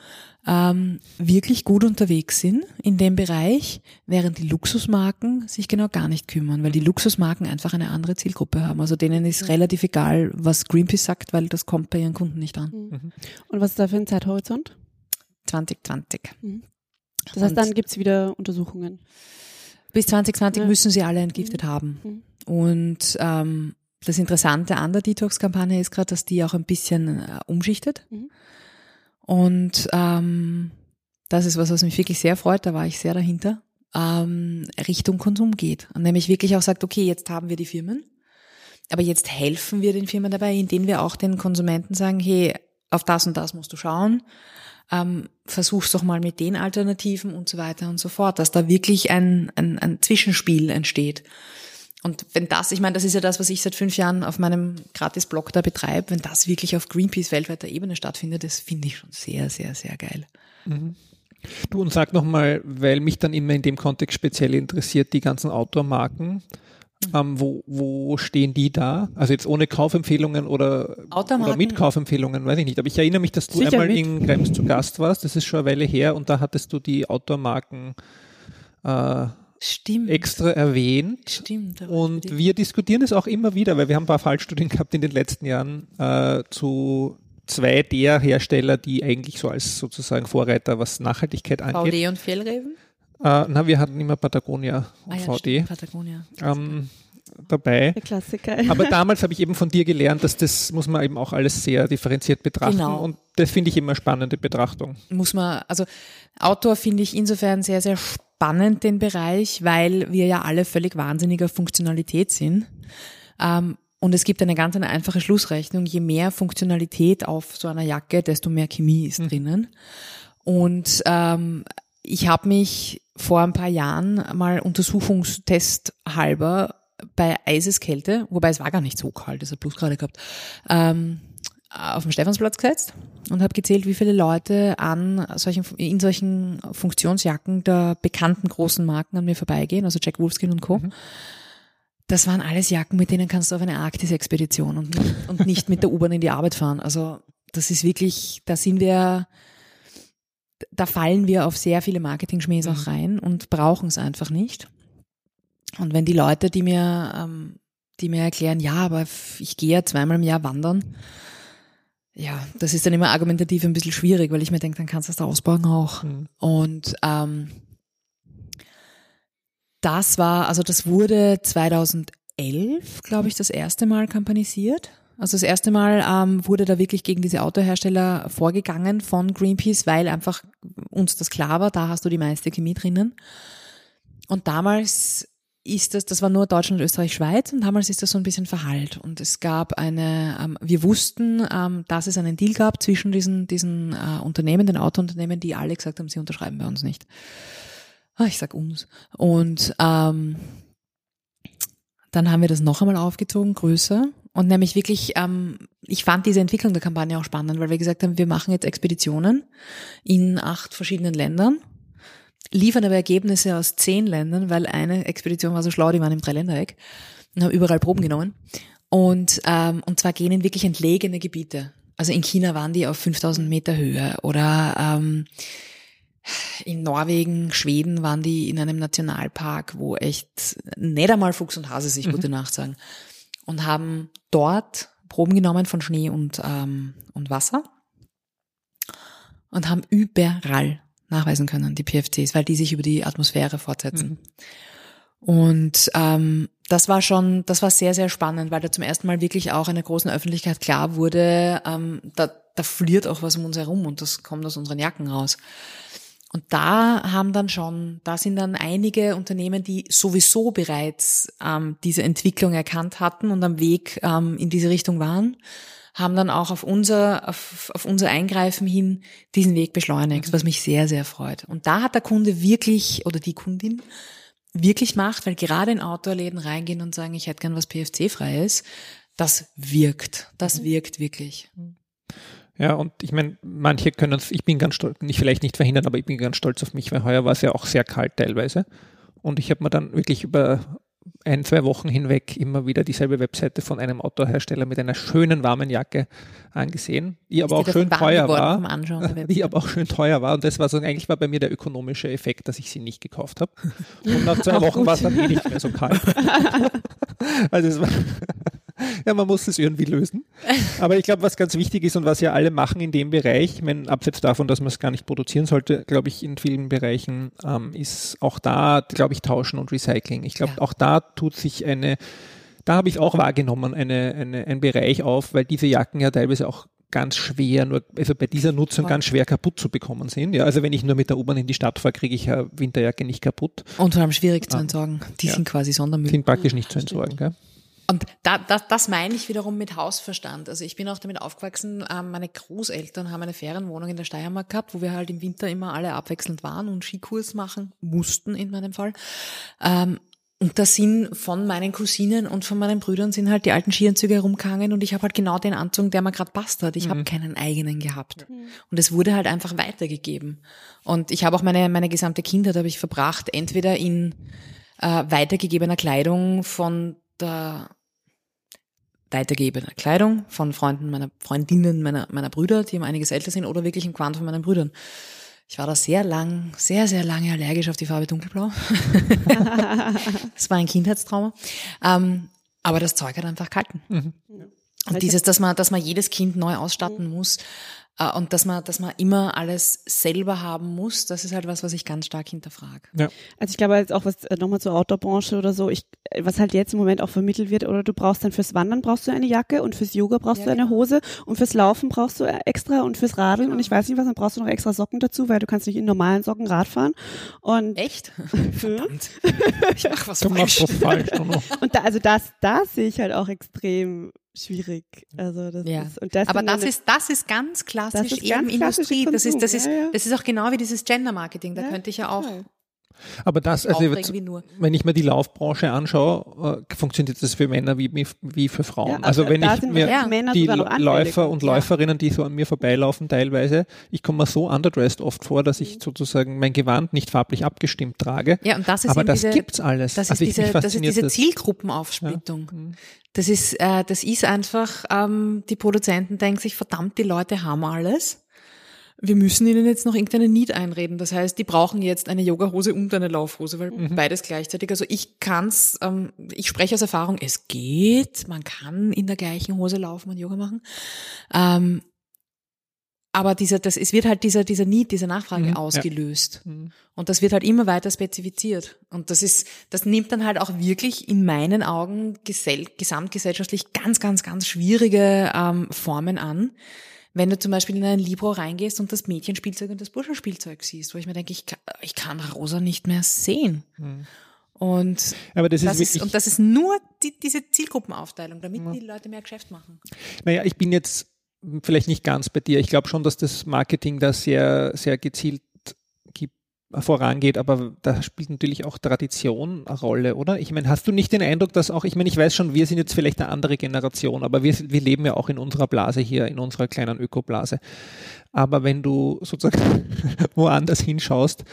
ähm, wirklich gut unterwegs sind in dem Bereich, während die Luxusmarken sich genau gar nicht kümmern, weil die Luxusmarken einfach eine andere Zielgruppe haben. Also denen ist relativ egal, was Greenpeace sagt, weil das kommt bei ihren Kunden nicht an. Mhm. Und was ist da für ein Zeithorizont? 2020. Mhm. Das heißt, dann gibt's wieder Untersuchungen. Bis 2020 ja. müssen sie alle entgiftet mhm. haben. Mhm. Und ähm, das Interessante an der Detox-Kampagne ist gerade, dass die auch ein bisschen äh, umschichtet. Mhm. Und ähm, das ist was, was mich wirklich sehr freut, da war ich sehr dahinter, ähm, Richtung Konsum geht. Und nämlich wirklich auch sagt, okay, jetzt haben wir die Firmen, aber jetzt helfen wir den Firmen dabei, indem wir auch den Konsumenten sagen, hey, auf das und das musst du schauen, ähm, versuch's doch mal mit den Alternativen und so weiter und so fort, dass da wirklich ein, ein, ein Zwischenspiel entsteht. Und wenn das, ich meine, das ist ja das, was ich seit fünf Jahren auf meinem Gratis-Blog da betreibe, wenn das wirklich auf Greenpeace weltweiter Ebene stattfindet, das finde ich schon sehr, sehr, sehr geil. Mhm. Du und sag nochmal, weil mich dann immer in dem Kontext speziell interessiert, die ganzen Outdoor-Marken. Ähm, wo, wo stehen die da? Also jetzt ohne Kaufempfehlungen oder, oder mit Kaufempfehlungen, weiß ich nicht. Aber ich erinnere mich, dass du einmal mit. in Krems zu Gast warst, das ist schon eine Weile her und da hattest du die Outdoor-Marken äh, Stimmt. extra erwähnt. Stimmt. Und wir diskutieren es auch immer wieder, weil wir haben ein paar Fallstudien gehabt in den letzten Jahren äh, zu zwei der Hersteller, die eigentlich so als sozusagen Vorreiter, was Nachhaltigkeit angeht. VD und Fellreven? Äh, na, wir hatten immer Patagonia und ah, ja, VD. Stimmt, Patagonia. Ähm, dabei. Der Klassiker. [laughs] Aber damals habe ich eben von dir gelernt, dass das muss man eben auch alles sehr differenziert betrachten. Genau. Und das finde ich immer spannende Betrachtung. Muss man, also Outdoor finde ich insofern sehr, sehr spannend spannend, den Bereich, weil wir ja alle völlig wahnsinniger Funktionalität sind. Ähm, und es gibt eine ganz eine einfache Schlussrechnung. Je mehr Funktionalität auf so einer Jacke, desto mehr Chemie ist mhm. drinnen. Und ähm, ich habe mich vor ein paar Jahren mal Untersuchungstest halber bei Eiseskälte, wobei es war gar nicht so kalt, es hat bloß gerade gehabt, ähm, auf den Stephansplatz gesetzt und habe gezählt, wie viele Leute an solchen, in solchen Funktionsjacken der bekannten großen Marken an mir vorbeigehen, also Jack Wolfskin und Co. Mhm. Das waren alles Jacken, mit denen kannst du auf eine Arktis-Expedition und, und nicht mit der U-Bahn in die Arbeit fahren. Also das ist wirklich, da sind wir, da fallen wir auf sehr viele Marketing-Schmähs mhm. auch rein und brauchen es einfach nicht. Und wenn die Leute, die mir, ähm, die mir erklären, ja, aber ich gehe ja zweimal im Jahr wandern, ja, das ist dann immer argumentativ ein bisschen schwierig, weil ich mir denke, dann kannst du das da ausbauen auch. Mhm. Und ähm, das war, also das wurde 2011, glaube ich, das erste Mal kampanisiert. Also das erste Mal ähm, wurde da wirklich gegen diese Autohersteller vorgegangen von Greenpeace, weil einfach uns das klar war, da hast du die meiste Chemie drinnen. Und damals ist das, das war nur Deutschland, Österreich, Schweiz und damals ist das so ein bisschen verhallt. Und es gab eine, ähm, wir wussten, ähm, dass es einen Deal gab zwischen diesen, diesen äh, Unternehmen, den Autounternehmen, die alle gesagt haben, sie unterschreiben bei uns nicht. Ah, ich sag uns. Und ähm, dann haben wir das noch einmal aufgezogen, größer. Und nämlich wirklich, ähm, ich fand diese Entwicklung der Kampagne auch spannend, weil wir gesagt haben, wir machen jetzt Expeditionen in acht verschiedenen Ländern liefern aber Ergebnisse aus zehn Ländern, weil eine Expedition war so schlau, die waren im Dreiländereck und haben überall Proben genommen. Und, ähm, und zwar gehen in wirklich entlegene Gebiete. Also in China waren die auf 5000 Meter Höhe oder ähm, in Norwegen, Schweden waren die in einem Nationalpark, wo echt nicht einmal Fuchs und Hase sich mhm. gute Nacht sagen. Und haben dort Proben genommen von Schnee und, ähm, und Wasser und haben überall nachweisen können, die PFCs, weil die sich über die Atmosphäre fortsetzen. Mhm. Und ähm, das war schon, das war sehr, sehr spannend, weil da zum ersten Mal wirklich auch in der großen Öffentlichkeit klar wurde, ähm, da, da fliert auch was um uns herum und das kommt aus unseren Jacken raus. Und da haben dann schon, da sind dann einige Unternehmen, die sowieso bereits ähm, diese Entwicklung erkannt hatten und am Weg ähm, in diese Richtung waren, haben dann auch auf unser, auf, auf unser Eingreifen hin diesen Weg beschleunigt, mhm. was mich sehr, sehr freut. Und da hat der Kunde wirklich, oder die Kundin, wirklich Macht, weil gerade in Outdoor-Läden reingehen und sagen, ich hätte gern was PFC-frei ist, das wirkt. Das mhm. wirkt wirklich. Ja, und ich meine, manche können es, ich bin ganz stolz, nicht vielleicht nicht verhindern, aber ich bin ganz stolz auf mich, weil heuer war es ja auch sehr kalt teilweise. Und ich habe mir dann wirklich über ein, zwei Wochen hinweg immer wieder dieselbe Webseite von einem Outdoor-Hersteller mit einer schönen warmen Jacke angesehen, die aber auch schön teuer war. Anschauen, [laughs] die aber auch schön teuer war. Und das war so, eigentlich war bei mir der ökonomische Effekt, dass ich sie nicht gekauft habe. Und nach zwei [laughs] Wochen war es dann eh nicht mehr so kalt. [laughs] also es war [laughs] ja, man muss es irgendwie lösen. Aber ich glaube, was ganz wichtig ist und was ja alle machen in dem Bereich, ich meine, abseits davon, dass man es gar nicht produzieren sollte, glaube ich, in vielen Bereichen, ähm, ist auch da, glaube ich, Tauschen und Recycling. Ich glaube, ja. auch da tut sich eine, da habe ich auch wahrgenommen, eine, eine, ein Bereich auf, weil diese Jacken ja teilweise auch ganz schwer, nur, also bei dieser Nutzung ganz schwer kaputt zu bekommen sind. Ja, also wenn ich nur mit der U-Bahn in die Stadt fahre, kriege ich ja Winterjacke nicht kaputt. Und vor allem schwierig zu ah. entsorgen. Die ja. sind quasi Sondermüll. Sind praktisch nicht zu entsorgen, gell? Und da, das, das meine ich wiederum mit Hausverstand. Also ich bin auch damit aufgewachsen, ähm, meine Großeltern haben eine Ferienwohnung in der Steiermark gehabt, wo wir halt im Winter immer alle abwechselnd waren und Skikurs machen mussten in meinem Fall. Ähm, und da sind von meinen Cousinen und von meinen Brüdern sind halt die alten Skianzüge herumgehangen und ich habe halt genau den Anzug, der mir gerade passt hat. Ich mhm. habe keinen eigenen gehabt. Mhm. Und es wurde halt einfach weitergegeben. Und ich habe auch meine, meine gesamte Kindheit habe ich verbracht, entweder in äh, weitergegebener Kleidung von der weitergegebener Kleidung von Freunden meiner Freundinnen meiner, meiner Brüder, die um einiges älter sind, oder wirklich im Quant von meinen Brüdern. Ich war da sehr lang, sehr, sehr lange allergisch auf die Farbe dunkelblau. [laughs] das war ein Kindheitstrauma. Ähm, aber das Zeug hat einfach gehalten. Mhm. Und dieses, dass man, dass man jedes Kind neu ausstatten muss, äh, und dass man, dass man immer alles selber haben muss, das ist halt was, was ich ganz stark hinterfrage. Ja. Also ich glaube jetzt auch was äh, nochmal zur Outdoor-Branche oder so, ich, was halt jetzt im Moment auch vermittelt wird, oder du brauchst dann fürs Wandern brauchst du eine Jacke und fürs Yoga brauchst ja, du eine genau. Hose und fürs Laufen brauchst du extra und fürs Radeln genau. und ich weiß nicht was, dann brauchst du noch extra Socken dazu, weil du kannst nicht in normalen Socken Rad fahren. Und Echt? [laughs] [laughs] Verdammt. [laughs] Ich mach was falsch. Was falsch und da, also das, das sehe ich halt auch extrem schwierig. Also das ja. ist, und das Aber das ist, das ist ganz klassisch ist eben Industrie. Das ist, das ist, das ist auch genau wie dieses Gender Marketing. Da ja, könnte ich ja auch aber das, also wenn ich mir die Laufbranche anschaue, äh, funktioniert das für Männer wie, wie für Frauen. Ja, also, also wenn ich mir ja. die Läufer und Läuferinnen, die so an mir vorbeilaufen teilweise, ich komme mir so underdressed oft vor, dass ich mhm. sozusagen mein Gewand nicht farblich abgestimmt trage. Ja, und das ist Aber das diese, gibt's alles. Das ist also diese, das ist diese Zielgruppenaufsplittung. Ja. Mhm. Das ist, äh, das ist einfach, ähm, die Produzenten denken sich, verdammt, die Leute haben alles wir müssen ihnen jetzt noch irgendeine Need einreden. Das heißt, die brauchen jetzt eine Yogahose und eine Laufhose, weil mhm. beides gleichzeitig. Also ich kann's, ähm, ich spreche aus Erfahrung, es geht, man kann in der gleichen Hose laufen und Yoga machen. Ähm, aber dieser, das, es wird halt dieser, dieser Need, diese Nachfrage mhm, ausgelöst. Ja. Mhm. Und das wird halt immer weiter spezifiziert. Und das ist, das nimmt dann halt auch wirklich in meinen Augen gesell, gesamtgesellschaftlich ganz, ganz, ganz schwierige ähm, Formen an wenn du zum Beispiel in ein Libro reingehst und das Mädchenspielzeug und das Burschenspielzeug siehst, wo ich mir denke, ich kann, ich kann Rosa nicht mehr sehen. Mhm. Und, Aber das, das ist, ist, und das ist nur die, diese Zielgruppenaufteilung, damit ja. die Leute mehr Geschäft machen. Naja, ich bin jetzt vielleicht nicht ganz bei dir. Ich glaube schon, dass das Marketing da sehr, sehr gezielt vorangeht, aber da spielt natürlich auch Tradition eine Rolle, oder? Ich meine, hast du nicht den Eindruck, dass auch, ich meine, ich weiß schon, wir sind jetzt vielleicht eine andere Generation, aber wir, wir leben ja auch in unserer Blase hier, in unserer kleinen Ökoblase. Aber wenn du sozusagen [laughs] woanders hinschaust,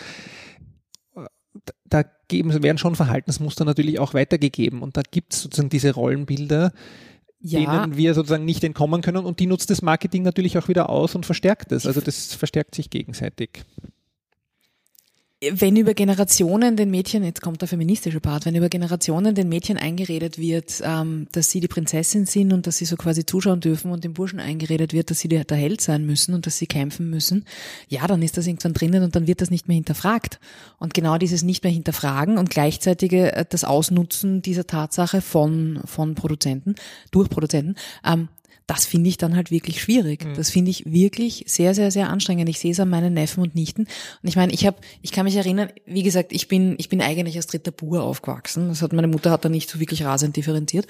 da geben, werden schon Verhaltensmuster natürlich auch weitergegeben und da gibt es sozusagen diese Rollenbilder, ja. denen wir sozusagen nicht entkommen können und die nutzt das Marketing natürlich auch wieder aus und verstärkt es. Also das verstärkt sich gegenseitig wenn über Generationen den Mädchen, jetzt kommt der feministische Part, wenn über Generationen den Mädchen eingeredet wird, ähm, dass sie die Prinzessin sind und dass sie so quasi zuschauen dürfen und dem Burschen eingeredet wird, dass sie der Held sein müssen und dass sie kämpfen müssen, ja, dann ist das irgendwann drinnen und dann wird das nicht mehr hinterfragt. Und genau dieses nicht mehr hinterfragen und gleichzeitige äh, das Ausnutzen dieser Tatsache von, von Produzenten, durch Produzenten, ähm, das finde ich dann halt wirklich schwierig. Mhm. Das finde ich wirklich sehr, sehr, sehr anstrengend. Ich sehe es an meinen Neffen und Nichten. Und ich meine, ich habe, ich kann mich erinnern, wie gesagt, ich bin, ich bin eigentlich als dritter Bur aufgewachsen. Das hat meine Mutter hat da nicht so wirklich rasend differenziert.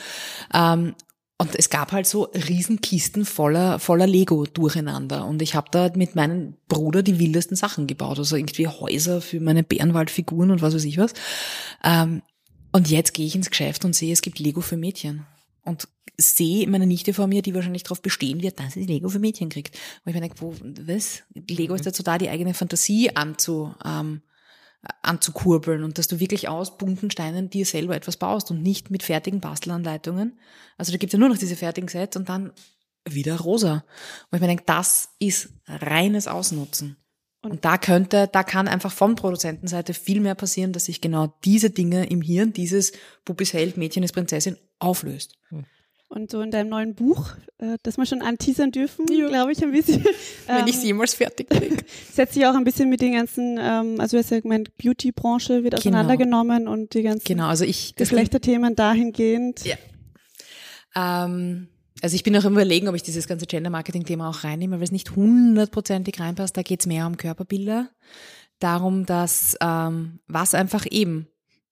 Ähm, und es gab halt so Riesenkisten voller, voller Lego durcheinander. Und ich habe da mit meinem Bruder die wildesten Sachen gebaut. Also irgendwie Häuser für meine Bärenwaldfiguren und was weiß ich was. Ähm, und jetzt gehe ich ins Geschäft und sehe, es gibt Lego für Mädchen und sehe meine Nichte vor mir, die wahrscheinlich darauf bestehen wird, dass sie Lego für Mädchen kriegt. Und ich mir denke, wo, was? Lego ist dazu da, die eigene Fantasie anzu, ähm, anzukurbeln und dass du wirklich aus bunten Steinen dir selber etwas baust und nicht mit fertigen Bastelanleitungen. Also da gibt es ja nur noch diese fertigen Sets und dann wieder rosa. Und ich mir denke, das ist reines Ausnutzen. Und, und da könnte, da kann einfach von Produzentenseite viel mehr passieren, dass sich genau diese Dinge im Hirn, dieses Bubis Held, Mädchen ist Prinzessin, auflöst. Hm. Und so in deinem neuen Buch, äh, das wir schon anteasern dürfen, ja. glaube ich, ein bisschen. [laughs] Wenn ich es ähm, jemals fertig kriege. [laughs] setzt sich auch ein bisschen mit den ganzen, ähm, also du hast ja gemeint, Beauty-Branche wird genau. auseinandergenommen genau. und die ganzen genau, also ich, Geschlechterthemen dahingehend. Ja. Ähm, also ich bin auch im Überlegen, ob ich dieses ganze Gender-Marketing-Thema auch reinnehme, weil es nicht hundertprozentig reinpasst. Da geht es mehr um Körperbilder, darum, dass ähm, was einfach eben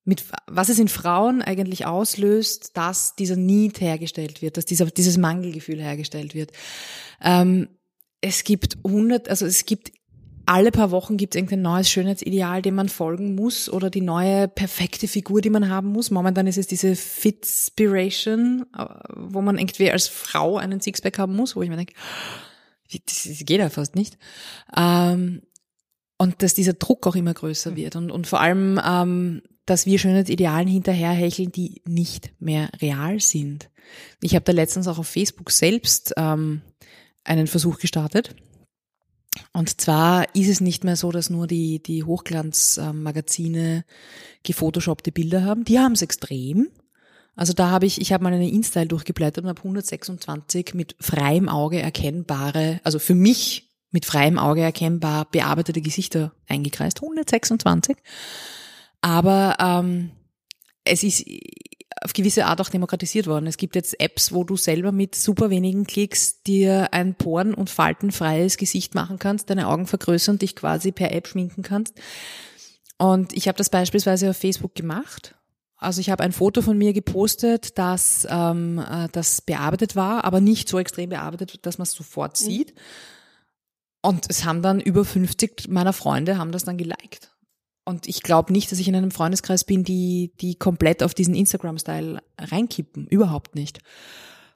mit was es in Frauen eigentlich auslöst, dass dieser Need hergestellt wird, dass dieser, dieses Mangelgefühl hergestellt wird. Ähm, es gibt hundert, also es gibt alle paar Wochen gibt es irgendein neues Schönheitsideal, dem man folgen muss oder die neue perfekte Figur, die man haben muss. Momentan ist es diese Fitspiration, äh, wo man irgendwie als Frau einen Sixpack haben muss, wo ich mir denke, das geht ja fast nicht. Ähm, und dass dieser Druck auch immer größer wird und, und vor allem, ähm, dass wir Schönheitsidealen hinterherhecheln, die nicht mehr real sind. Ich habe da letztens auch auf Facebook selbst ähm, einen Versuch gestartet und zwar ist es nicht mehr so, dass nur die, die Hochglanzmagazine gefotoshoppte Bilder haben. Die haben es extrem. Also da habe ich, ich habe mal eine InStyle durchgeblättert und habe 126 mit freiem Auge erkennbare, also für mich mit freiem Auge erkennbar bearbeitete Gesichter eingekreist. 126. Aber ähm, es ist auf gewisse Art auch demokratisiert worden. Es gibt jetzt Apps, wo du selber mit super wenigen Klicks dir ein poren- und faltenfreies Gesicht machen kannst, deine Augen vergrößern, dich quasi per App schminken kannst. Und ich habe das beispielsweise auf Facebook gemacht. Also ich habe ein Foto von mir gepostet, das, ähm, äh, das bearbeitet war, aber nicht so extrem bearbeitet, dass man es sofort mhm. sieht. Und es haben dann über 50 meiner Freunde haben das dann geliked. Und ich glaube nicht, dass ich in einem Freundeskreis bin, die, die komplett auf diesen Instagram-Style reinkippen. Überhaupt nicht.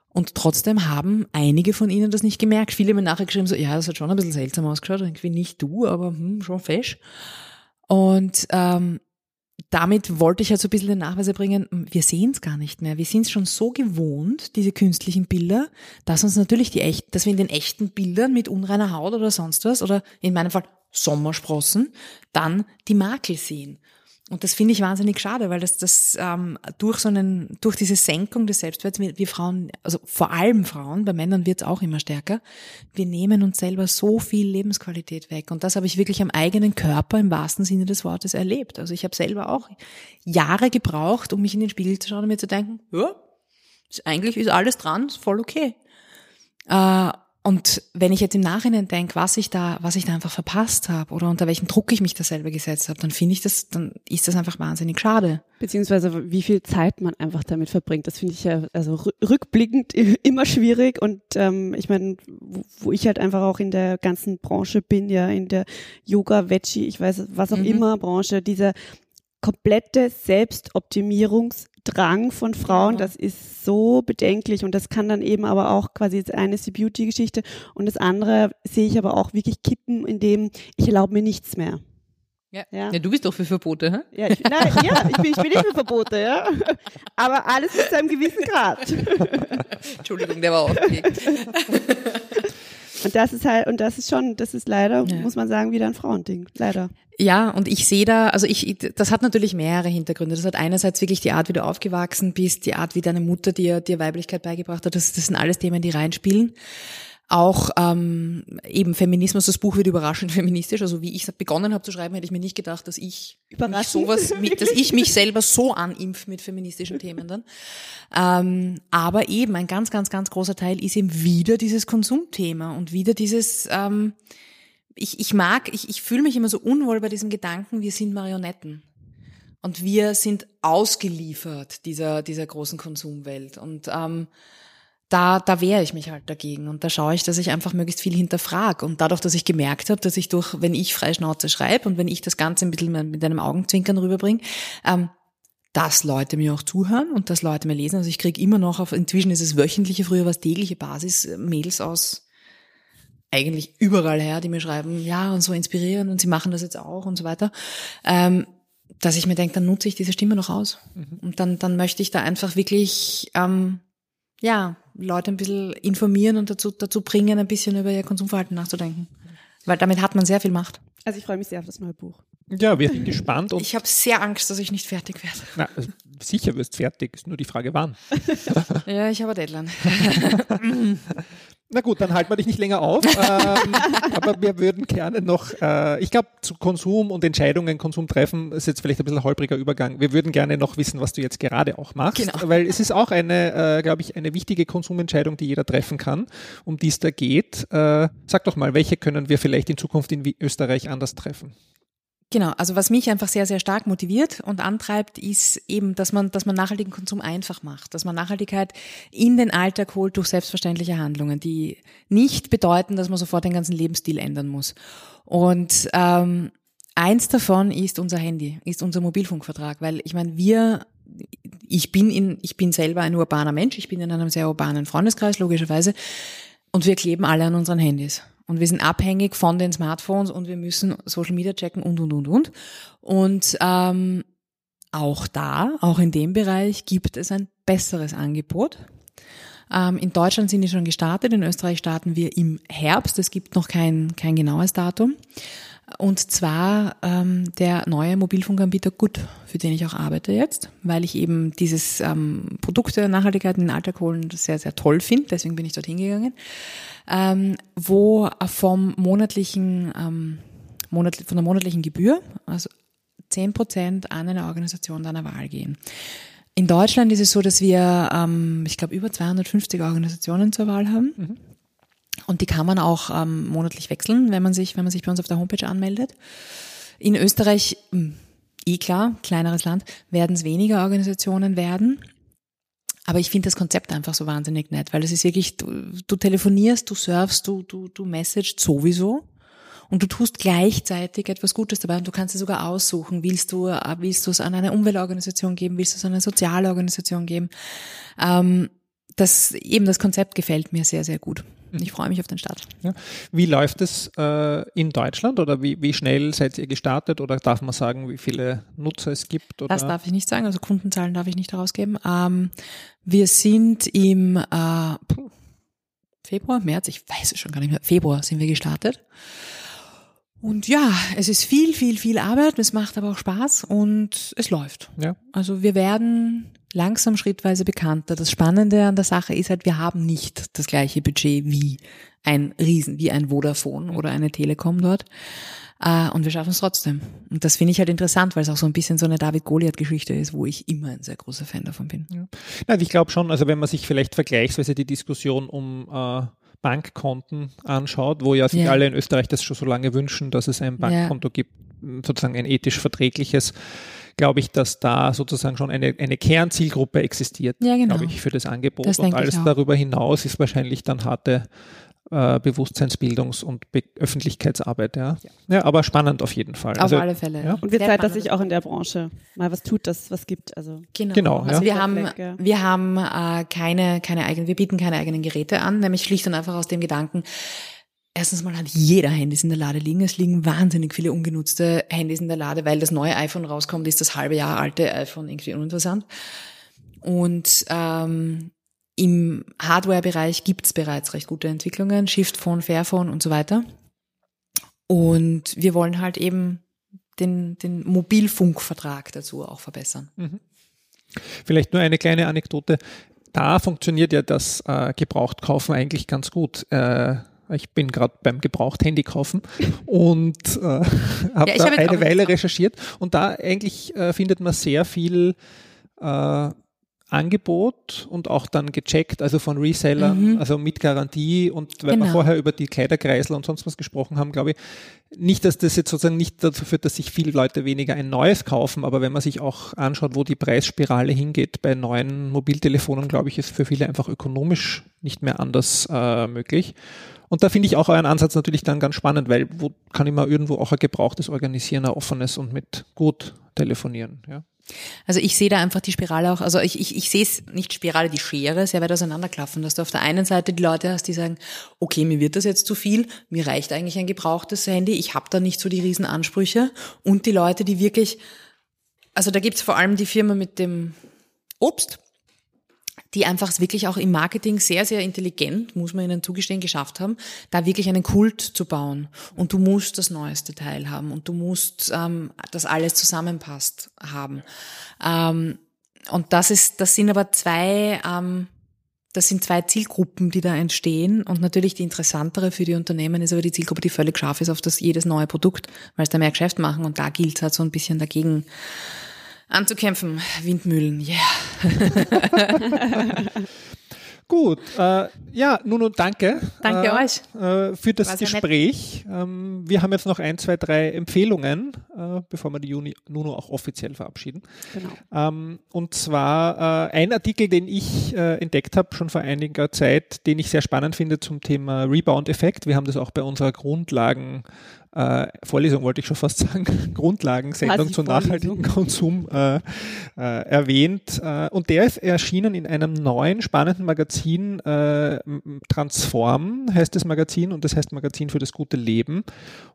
Und trotzdem haben einige von ihnen das nicht gemerkt. Viele haben mir nachher geschrieben, so, ja, das hat schon ein bisschen seltsam ausgeschaut. Irgendwie nicht du, aber hm, schon fesch. Und ähm, damit wollte ich halt so ein bisschen den Nachweis bringen, wir sehen es gar nicht mehr. Wir sind es schon so gewohnt, diese künstlichen Bilder, dass uns natürlich die echten, dass wir in den echten Bildern mit unreiner Haut oder sonst was, oder in meinem Fall Sommersprossen, dann die Makel sehen. Und das finde ich wahnsinnig schade, weil das, das ähm, durch so einen, durch diese Senkung des Selbstwerts, wir, wir Frauen, also vor allem Frauen, bei Männern wird es auch immer stärker, wir nehmen uns selber so viel Lebensqualität weg. Und das habe ich wirklich am eigenen Körper im wahrsten Sinne des Wortes erlebt. Also ich habe selber auch Jahre gebraucht, um mich in den Spiegel zu schauen und mir zu denken, ja, eigentlich ist alles dran, ist voll okay. Äh, und wenn ich jetzt im Nachhinein denke, was ich da, was ich da einfach verpasst habe oder unter welchem Druck ich mich da selber gesetzt habe, dann finde ich das, dann ist das einfach wahnsinnig schade. Beziehungsweise wie viel Zeit man einfach damit verbringt, das finde ich ja also rückblickend [laughs] immer schwierig. Und ähm, ich meine, wo, wo ich halt einfach auch in der ganzen Branche bin, ja in der Yoga, Veggie, ich weiß was auch mhm. immer Branche, dieser komplette Selbstoptimierungs Drang von Frauen, das ist so bedenklich und das kann dann eben aber auch quasi jetzt eine ist die Beauty-Geschichte und das andere sehe ich aber auch wirklich kippen, indem ich erlaube mir nichts mehr. Ja. ja. ja, du bist doch für Verbote, hä? Ja, ich, nein, ja ich, bin, ich bin nicht für Verbote, ja. Aber alles bis zu einem gewissen Grad. [laughs] Entschuldigung, der war aufgelegt. [laughs] Und das ist halt, und das ist schon, das ist leider, ja. muss man sagen, wieder ein Frauending. Leider. Ja, und ich sehe da, also ich, das hat natürlich mehrere Hintergründe. Das hat einerseits wirklich die Art, wie du aufgewachsen bist, die Art, wie deine Mutter dir, dir Weiblichkeit beigebracht hat. Das, das sind alles Themen, die reinspielen. Auch ähm, eben Feminismus, das Buch wird überraschend [laughs] feministisch. Also wie ich begonnen habe zu schreiben, hätte ich mir nicht gedacht, dass ich mich sowas, mit, [laughs] dass ich mich selber so animf mit feministischen Themen dann. Ähm, aber eben ein ganz, ganz, ganz großer Teil ist eben wieder dieses Konsumthema und wieder dieses ähm, ich, ich mag, ich, ich fühle mich immer so unwohl bei diesem Gedanken, wir sind Marionetten. Und wir sind ausgeliefert dieser, dieser großen Konsumwelt. Und ähm, da, da wehre ich mich halt dagegen und da schaue ich, dass ich einfach möglichst viel hinterfrage. Und dadurch, dass ich gemerkt habe, dass ich durch, wenn ich frei Schnauze schreibe und wenn ich das Ganze ein bisschen mit einem Augenzwinkern rüberbringe, ähm, dass Leute mir auch zuhören und dass Leute mir lesen. Also ich kriege immer noch auf, inzwischen ist es wöchentliche, früher war es tägliche Basis, Mails aus eigentlich überall her, die mir schreiben, ja, und so inspirieren und sie machen das jetzt auch und so weiter. Ähm, dass ich mir denke, dann nutze ich diese Stimme noch aus. Mhm. Und dann, dann möchte ich da einfach wirklich ähm, ja, Leute ein bisschen informieren und dazu, dazu bringen, ein bisschen über ihr Konsumverhalten nachzudenken. Weil damit hat man sehr viel Macht. Also ich freue mich sehr auf das neue Buch. Ja, wir sind gespannt. Und ich habe sehr Angst, dass ich nicht fertig werde. Na, also sicher wirst fertig, ist nur die Frage wann. [laughs] ja, ich habe Deadline. [laughs] Na gut, dann halten wir dich nicht länger auf. [laughs] ähm, aber wir würden gerne noch, äh, ich glaube, zu Konsum und Entscheidungen, Konsum treffen, ist jetzt vielleicht ein bisschen ein holpriger Übergang. Wir würden gerne noch wissen, was du jetzt gerade auch machst. Genau. Weil es ist auch eine, äh, glaube ich, eine wichtige Konsumentscheidung, die jeder treffen kann, um die es da geht. Äh, sag doch mal, welche können wir vielleicht in Zukunft in Österreich anders treffen? Genau, also was mich einfach sehr, sehr stark motiviert und antreibt, ist eben, dass man, dass man nachhaltigen Konsum einfach macht, dass man Nachhaltigkeit in den Alltag holt durch selbstverständliche Handlungen, die nicht bedeuten, dass man sofort den ganzen Lebensstil ändern muss. Und ähm, eins davon ist unser Handy, ist unser Mobilfunkvertrag, weil ich meine, wir ich bin in, ich bin selber ein urbaner Mensch, ich bin in einem sehr urbanen Freundeskreis, logischerweise, und wir kleben alle an unseren Handys. Und wir sind abhängig von den Smartphones und wir müssen Social Media checken und, und, und, und. Und ähm, auch da, auch in dem Bereich gibt es ein besseres Angebot. Ähm, in Deutschland sind die schon gestartet, in Österreich starten wir im Herbst. Es gibt noch kein, kein genaues Datum. Und zwar ähm, der neue Mobilfunkanbieter Gut, für den ich auch arbeite jetzt, weil ich eben dieses ähm, Produkte Nachhaltigkeit in den Alltag holen sehr, sehr toll finde. Deswegen bin ich dorthin gegangen ähm, wo vom monatlichen, ähm, monat, von der monatlichen Gebühr, also 10 Prozent an eine Organisation deiner Wahl gehen. In Deutschland ist es so, dass wir, ähm, ich glaube, über 250 Organisationen zur Wahl haben. Mhm. Und die kann man auch ähm, monatlich wechseln, wenn man sich, wenn man sich bei uns auf der Homepage anmeldet. In Österreich, hm, eh klar, kleineres Land, werden es weniger Organisationen werden. Aber ich finde das Konzept einfach so wahnsinnig nett, weil es ist wirklich, du, du telefonierst, du surfst, du, du, du messagest sowieso und du tust gleichzeitig etwas Gutes dabei und du kannst es sogar aussuchen. Willst du, äh, willst du es an eine Umweltorganisation geben? Willst du es an eine soziale Organisation geben? Ähm, das, eben das Konzept gefällt mir sehr, sehr gut. Ich freue mich auf den Start. Ja. Wie läuft es äh, in Deutschland oder wie, wie schnell seid ihr gestartet oder darf man sagen, wie viele Nutzer es gibt? Oder? Das darf ich nicht sagen, also Kundenzahlen darf ich nicht herausgeben. Ähm, wir sind im äh, Februar, März, ich weiß es schon gar nicht mehr, Februar sind wir gestartet. Und ja, es ist viel, viel, viel Arbeit, es macht aber auch Spaß und es läuft. Ja. Also wir werden langsam schrittweise bekannter. Das Spannende an der Sache ist halt, wir haben nicht das gleiche Budget wie ein Riesen, wie ein Vodafone oder eine Telekom dort. Äh, und wir schaffen es trotzdem. Und das finde ich halt interessant, weil es auch so ein bisschen so eine David-Goliath-Geschichte ist, wo ich immer ein sehr großer Fan davon bin. Ja. Na, ich glaube schon, also wenn man sich vielleicht vergleichsweise die Diskussion um äh, Bankkonten anschaut, wo ja sich Ja. alle in Österreich das schon so lange wünschen, dass es ein Bankkonto gibt, sozusagen ein ethisch verträgliches, glaube ich, dass da sozusagen schon eine, eine Kernzielgruppe existiert, Ja, genau. glaube ich, für das Angebot. Das und alles darüber hinaus ist wahrscheinlich dann harte äh, Bewusstseinsbildungs- und Be Öffentlichkeitsarbeit. Ja. ja, aber spannend auf jeden Fall. Auf Also, alle Fälle. ja. Und wird Zeit, dass sich auch in der Branche mal was tut, das was gibt. Also Genau. Genau, also ja. wir haben, ja. wir haben äh, keine, keine eigenen, wir bieten keine eigenen Geräte an, nämlich schlicht und einfach aus dem Gedanken, erstens mal hat jeder Handys in der Lade liegen. Es liegen wahnsinnig viele ungenutzte Handys in der Lade, weil das neue iPhone rauskommt, ist das halbe Jahr alte iPhone irgendwie uninteressant. Und ähm, im Hardware-Bereich gibt's bereits recht gute Entwicklungen, Shift Phone, Fairphone und so weiter. Und wir wollen halt eben den, den Mobilfunkvertrag dazu auch verbessern. Vielleicht nur eine kleine Anekdote. Da funktioniert ja das äh, Gebrauchtkaufen eigentlich ganz gut. Äh, ich bin gerade beim Gebraucht-Handy kaufen und äh, [laughs] habe Ja, da hab eine Weile recherchiert und da eigentlich äh, findet man sehr viel äh, Angebot und auch dann gecheckt, also von Resellern, Mhm. also mit Garantie und weil wir Genau. vorher über die Kleiderkreisel und sonst was gesprochen haben, glaube ich, nicht, dass das jetzt sozusagen nicht dazu führt, dass sich viele Leute weniger ein neues kaufen, aber wenn man sich auch anschaut, wo die Preisspirale hingeht bei neuen Mobiltelefonen, glaube ich, ist für viele einfach ökonomisch nicht mehr anders äh, möglich. Und da finde ich auch euren Ansatz natürlich dann ganz spannend, weil wo kann ich mal irgendwo auch ein gebrauchtes organisieren, ein offenes und mit gut telefonieren, ja. Also ich sehe da einfach die Spirale auch, also ich, ich, ich sehe es nicht Spirale, die Schere sehr weit auseinanderklaffen, dass du auf der einen Seite die Leute hast, die sagen, okay, mir wird das jetzt zu viel, mir reicht eigentlich ein gebrauchtes Handy, ich habe da nicht so die riesen Ansprüche. Und die Leute, die wirklich, also da gibt's vor allem die Firma mit dem Obst, die einfach wirklich auch im Marketing sehr, sehr intelligent, muss man ihnen zugestehen, geschafft haben, da wirklich einen Kult zu bauen. Und du musst das neueste Teil haben und du musst, ähm, dass alles zusammenpasst haben. Ähm, und das ist, das sind aber zwei, ähm, das sind zwei Zielgruppen, die da entstehen. Und natürlich die interessantere für die Unternehmen ist aber die Zielgruppe, die völlig scharf ist auf das jedes neue Produkt, weil es da mehr Geschäft machen. Und da gilt es halt so ein bisschen dagegen anzukämpfen. Windmühlen, yeah. [laughs] Gut, äh, ja, Nuno, danke. Danke äh, euch. Äh, für das War sehr nett. Gespräch. Ähm, wir haben jetzt noch ein, zwei, drei Empfehlungen, äh, bevor wir die Juni, Nuno auch offiziell verabschieden. genau. Ähm, und zwar äh, ein Artikel, den ich äh, entdeckt habe, schon vor einiger Zeit, den ich sehr spannend finde zum Thema Rebound-Effekt. Wir haben das auch bei unserer Grundlagen äh, Vorlesung wollte ich schon fast [laughs] sagen, Grundlagensendung Quasi zu nachhaltigem Konsum äh, äh, erwähnt. Äh, und der ist erschienen in einem neuen, spannenden Magazin, äh, Transform heißt das Magazin und das heißt Magazin für das gute Leben.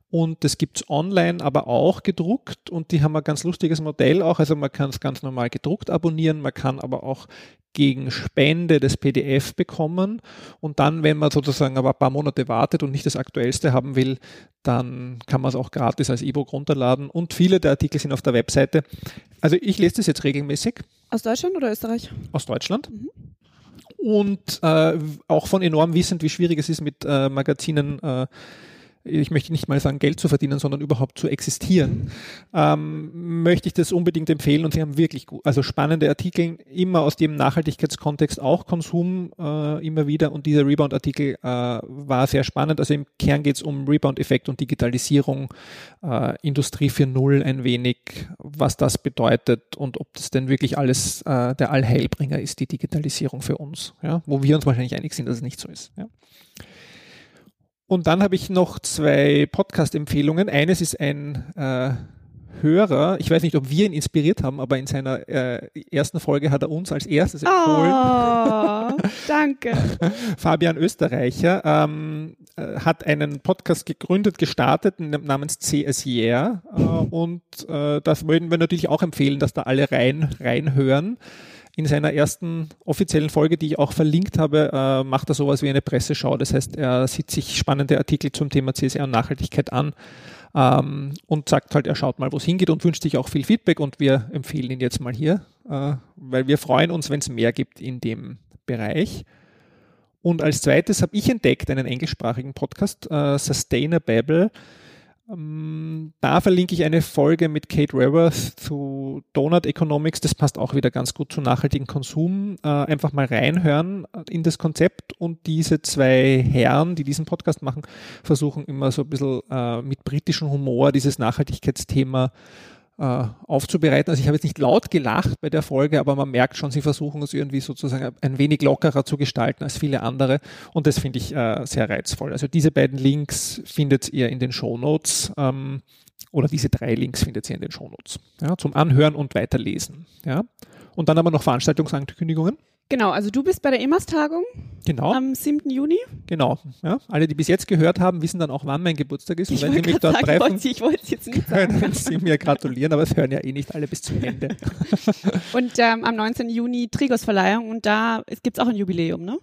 Und das gibt's online, aber auch gedruckt und die haben ein ganz lustiges Modell auch. Also man kann es ganz normal gedruckt abonnieren, man kann aber auch gegen Spende das PDF bekommen. Und dann, wenn man sozusagen aber ein paar Monate wartet und nicht das aktuellste haben will, dann kann man es auch gratis als E-Book runterladen. Und viele der Artikel sind auf der Webseite. Also ich lese das jetzt regelmäßig. Aus Deutschland oder Österreich? aus Deutschland. Und äh, auch von enorm wissend, wie schwierig es ist mit äh, Magazinen, äh, ich möchte nicht mal sagen, Geld zu verdienen, sondern überhaupt zu existieren, ähm, möchte ich das unbedingt empfehlen und sie haben wirklich gut, also spannende Artikel, immer aus dem Nachhaltigkeitskontext, auch Konsum äh, immer wieder und dieser Rebound-Artikel äh, war sehr spannend. Also im Kern geht es um Rebound-Effekt und Digitalisierung, äh, Industrie 4.0 ein wenig, was das bedeutet und ob das denn wirklich alles äh, der Allheilbringer ist, die Digitalisierung für uns, ja? wo wir uns wahrscheinlich einig sind, dass es nicht so ist. Ja? Und dann habe ich noch zwei Podcast-Empfehlungen. Eines ist ein äh, Hörer, ich weiß nicht, ob wir ihn inspiriert haben, aber in seiner äh, ersten Folge hat er uns als erstes empfohlen. Oh, [laughs] danke. [laughs] Fabian Österreicher ähm, äh, hat einen Podcast gegründet, gestartet namens CS Yeah äh, und äh, das würden wir natürlich auch empfehlen, dass da alle rein reinhören. In seiner ersten offiziellen Folge, die ich auch verlinkt habe, äh, macht er sowas wie eine Presseschau. Das heißt, er sieht sich spannende Artikel zum Thema CSR und Nachhaltigkeit an ähm, und sagt halt, er schaut mal, wo es hingeht und wünscht sich auch viel Feedback und wir empfehlen ihn jetzt mal hier, äh, weil wir freuen uns, wenn es mehr gibt in dem Bereich. Und als zweites habe ich entdeckt einen englischsprachigen Podcast, äh, Sustainable. Ähm, da verlinke ich eine Folge mit Kate Raworth zu Donut Economics. Das passt auch wieder ganz gut zu nachhaltigen Konsum. Äh, einfach mal reinhören in das Konzept und diese zwei Herren, die diesen Podcast machen, versuchen immer so ein bisschen äh, mit britischem Humor dieses Nachhaltigkeitsthema aufzubereiten. Also ich habe jetzt nicht laut gelacht bei der Folge, aber man merkt schon, sie versuchen es irgendwie sozusagen ein wenig lockerer zu gestalten als viele andere und das finde ich äh, sehr reizvoll. Also diese beiden Links findet ihr in den Show Notes ähm, oder diese drei Links findet ihr in den Show Notes ja, zum Anhören und Weiterlesen. Ja. Und dann haben wir noch Veranstaltungsankündigungen. Genau, also du bist bei der EMAS-Tagung genau. am 7. Juni. Genau. Ja. Alle, die bis jetzt gehört haben, wissen dann auch, wann mein Geburtstag ist. Ich und wenn Sie mich dort sagen, treffen, ich wollte jetzt nicht sagen. können [laughs] Sie mir gratulieren, aber es hören ja eh nicht alle bis zum Ende. [laughs] und ähm, am 19. Juni Trigos-Verleihung und da gibt es auch ein Jubiläum, ne?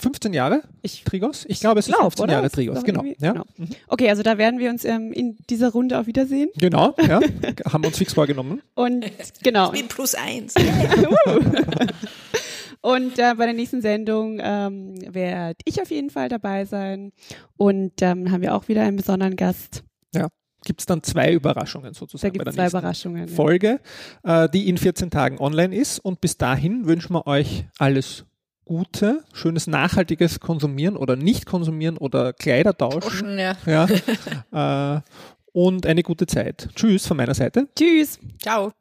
15 Jahre ich, Trigos? Ich glaube, es ist 15 oder? Jahre Trigos, genau. Ja. genau. Mhm. Okay, also da werden wir uns ähm, in dieser Runde auch wiedersehen. Genau, ja. [laughs] haben uns fix vorgenommen. Und genau. Ich bin plus eins. [laughs] Und äh, bei der nächsten Sendung ähm, werde ich auf jeden Fall dabei sein. Und ähm, haben wir auch wieder einen besonderen Gast. Ja. Gibt es dann zwei Überraschungen sozusagen da bei der zwei Überraschungen, Folge, ja. äh, die in 14 Tagen online ist. Und bis dahin wünschen wir euch alles Gute, schönes nachhaltiges Konsumieren oder nicht konsumieren oder Kleider tauschen. tauschen ja. ja [laughs] äh, und eine gute Zeit. Tschüss von meiner Seite. Tschüss. Ciao.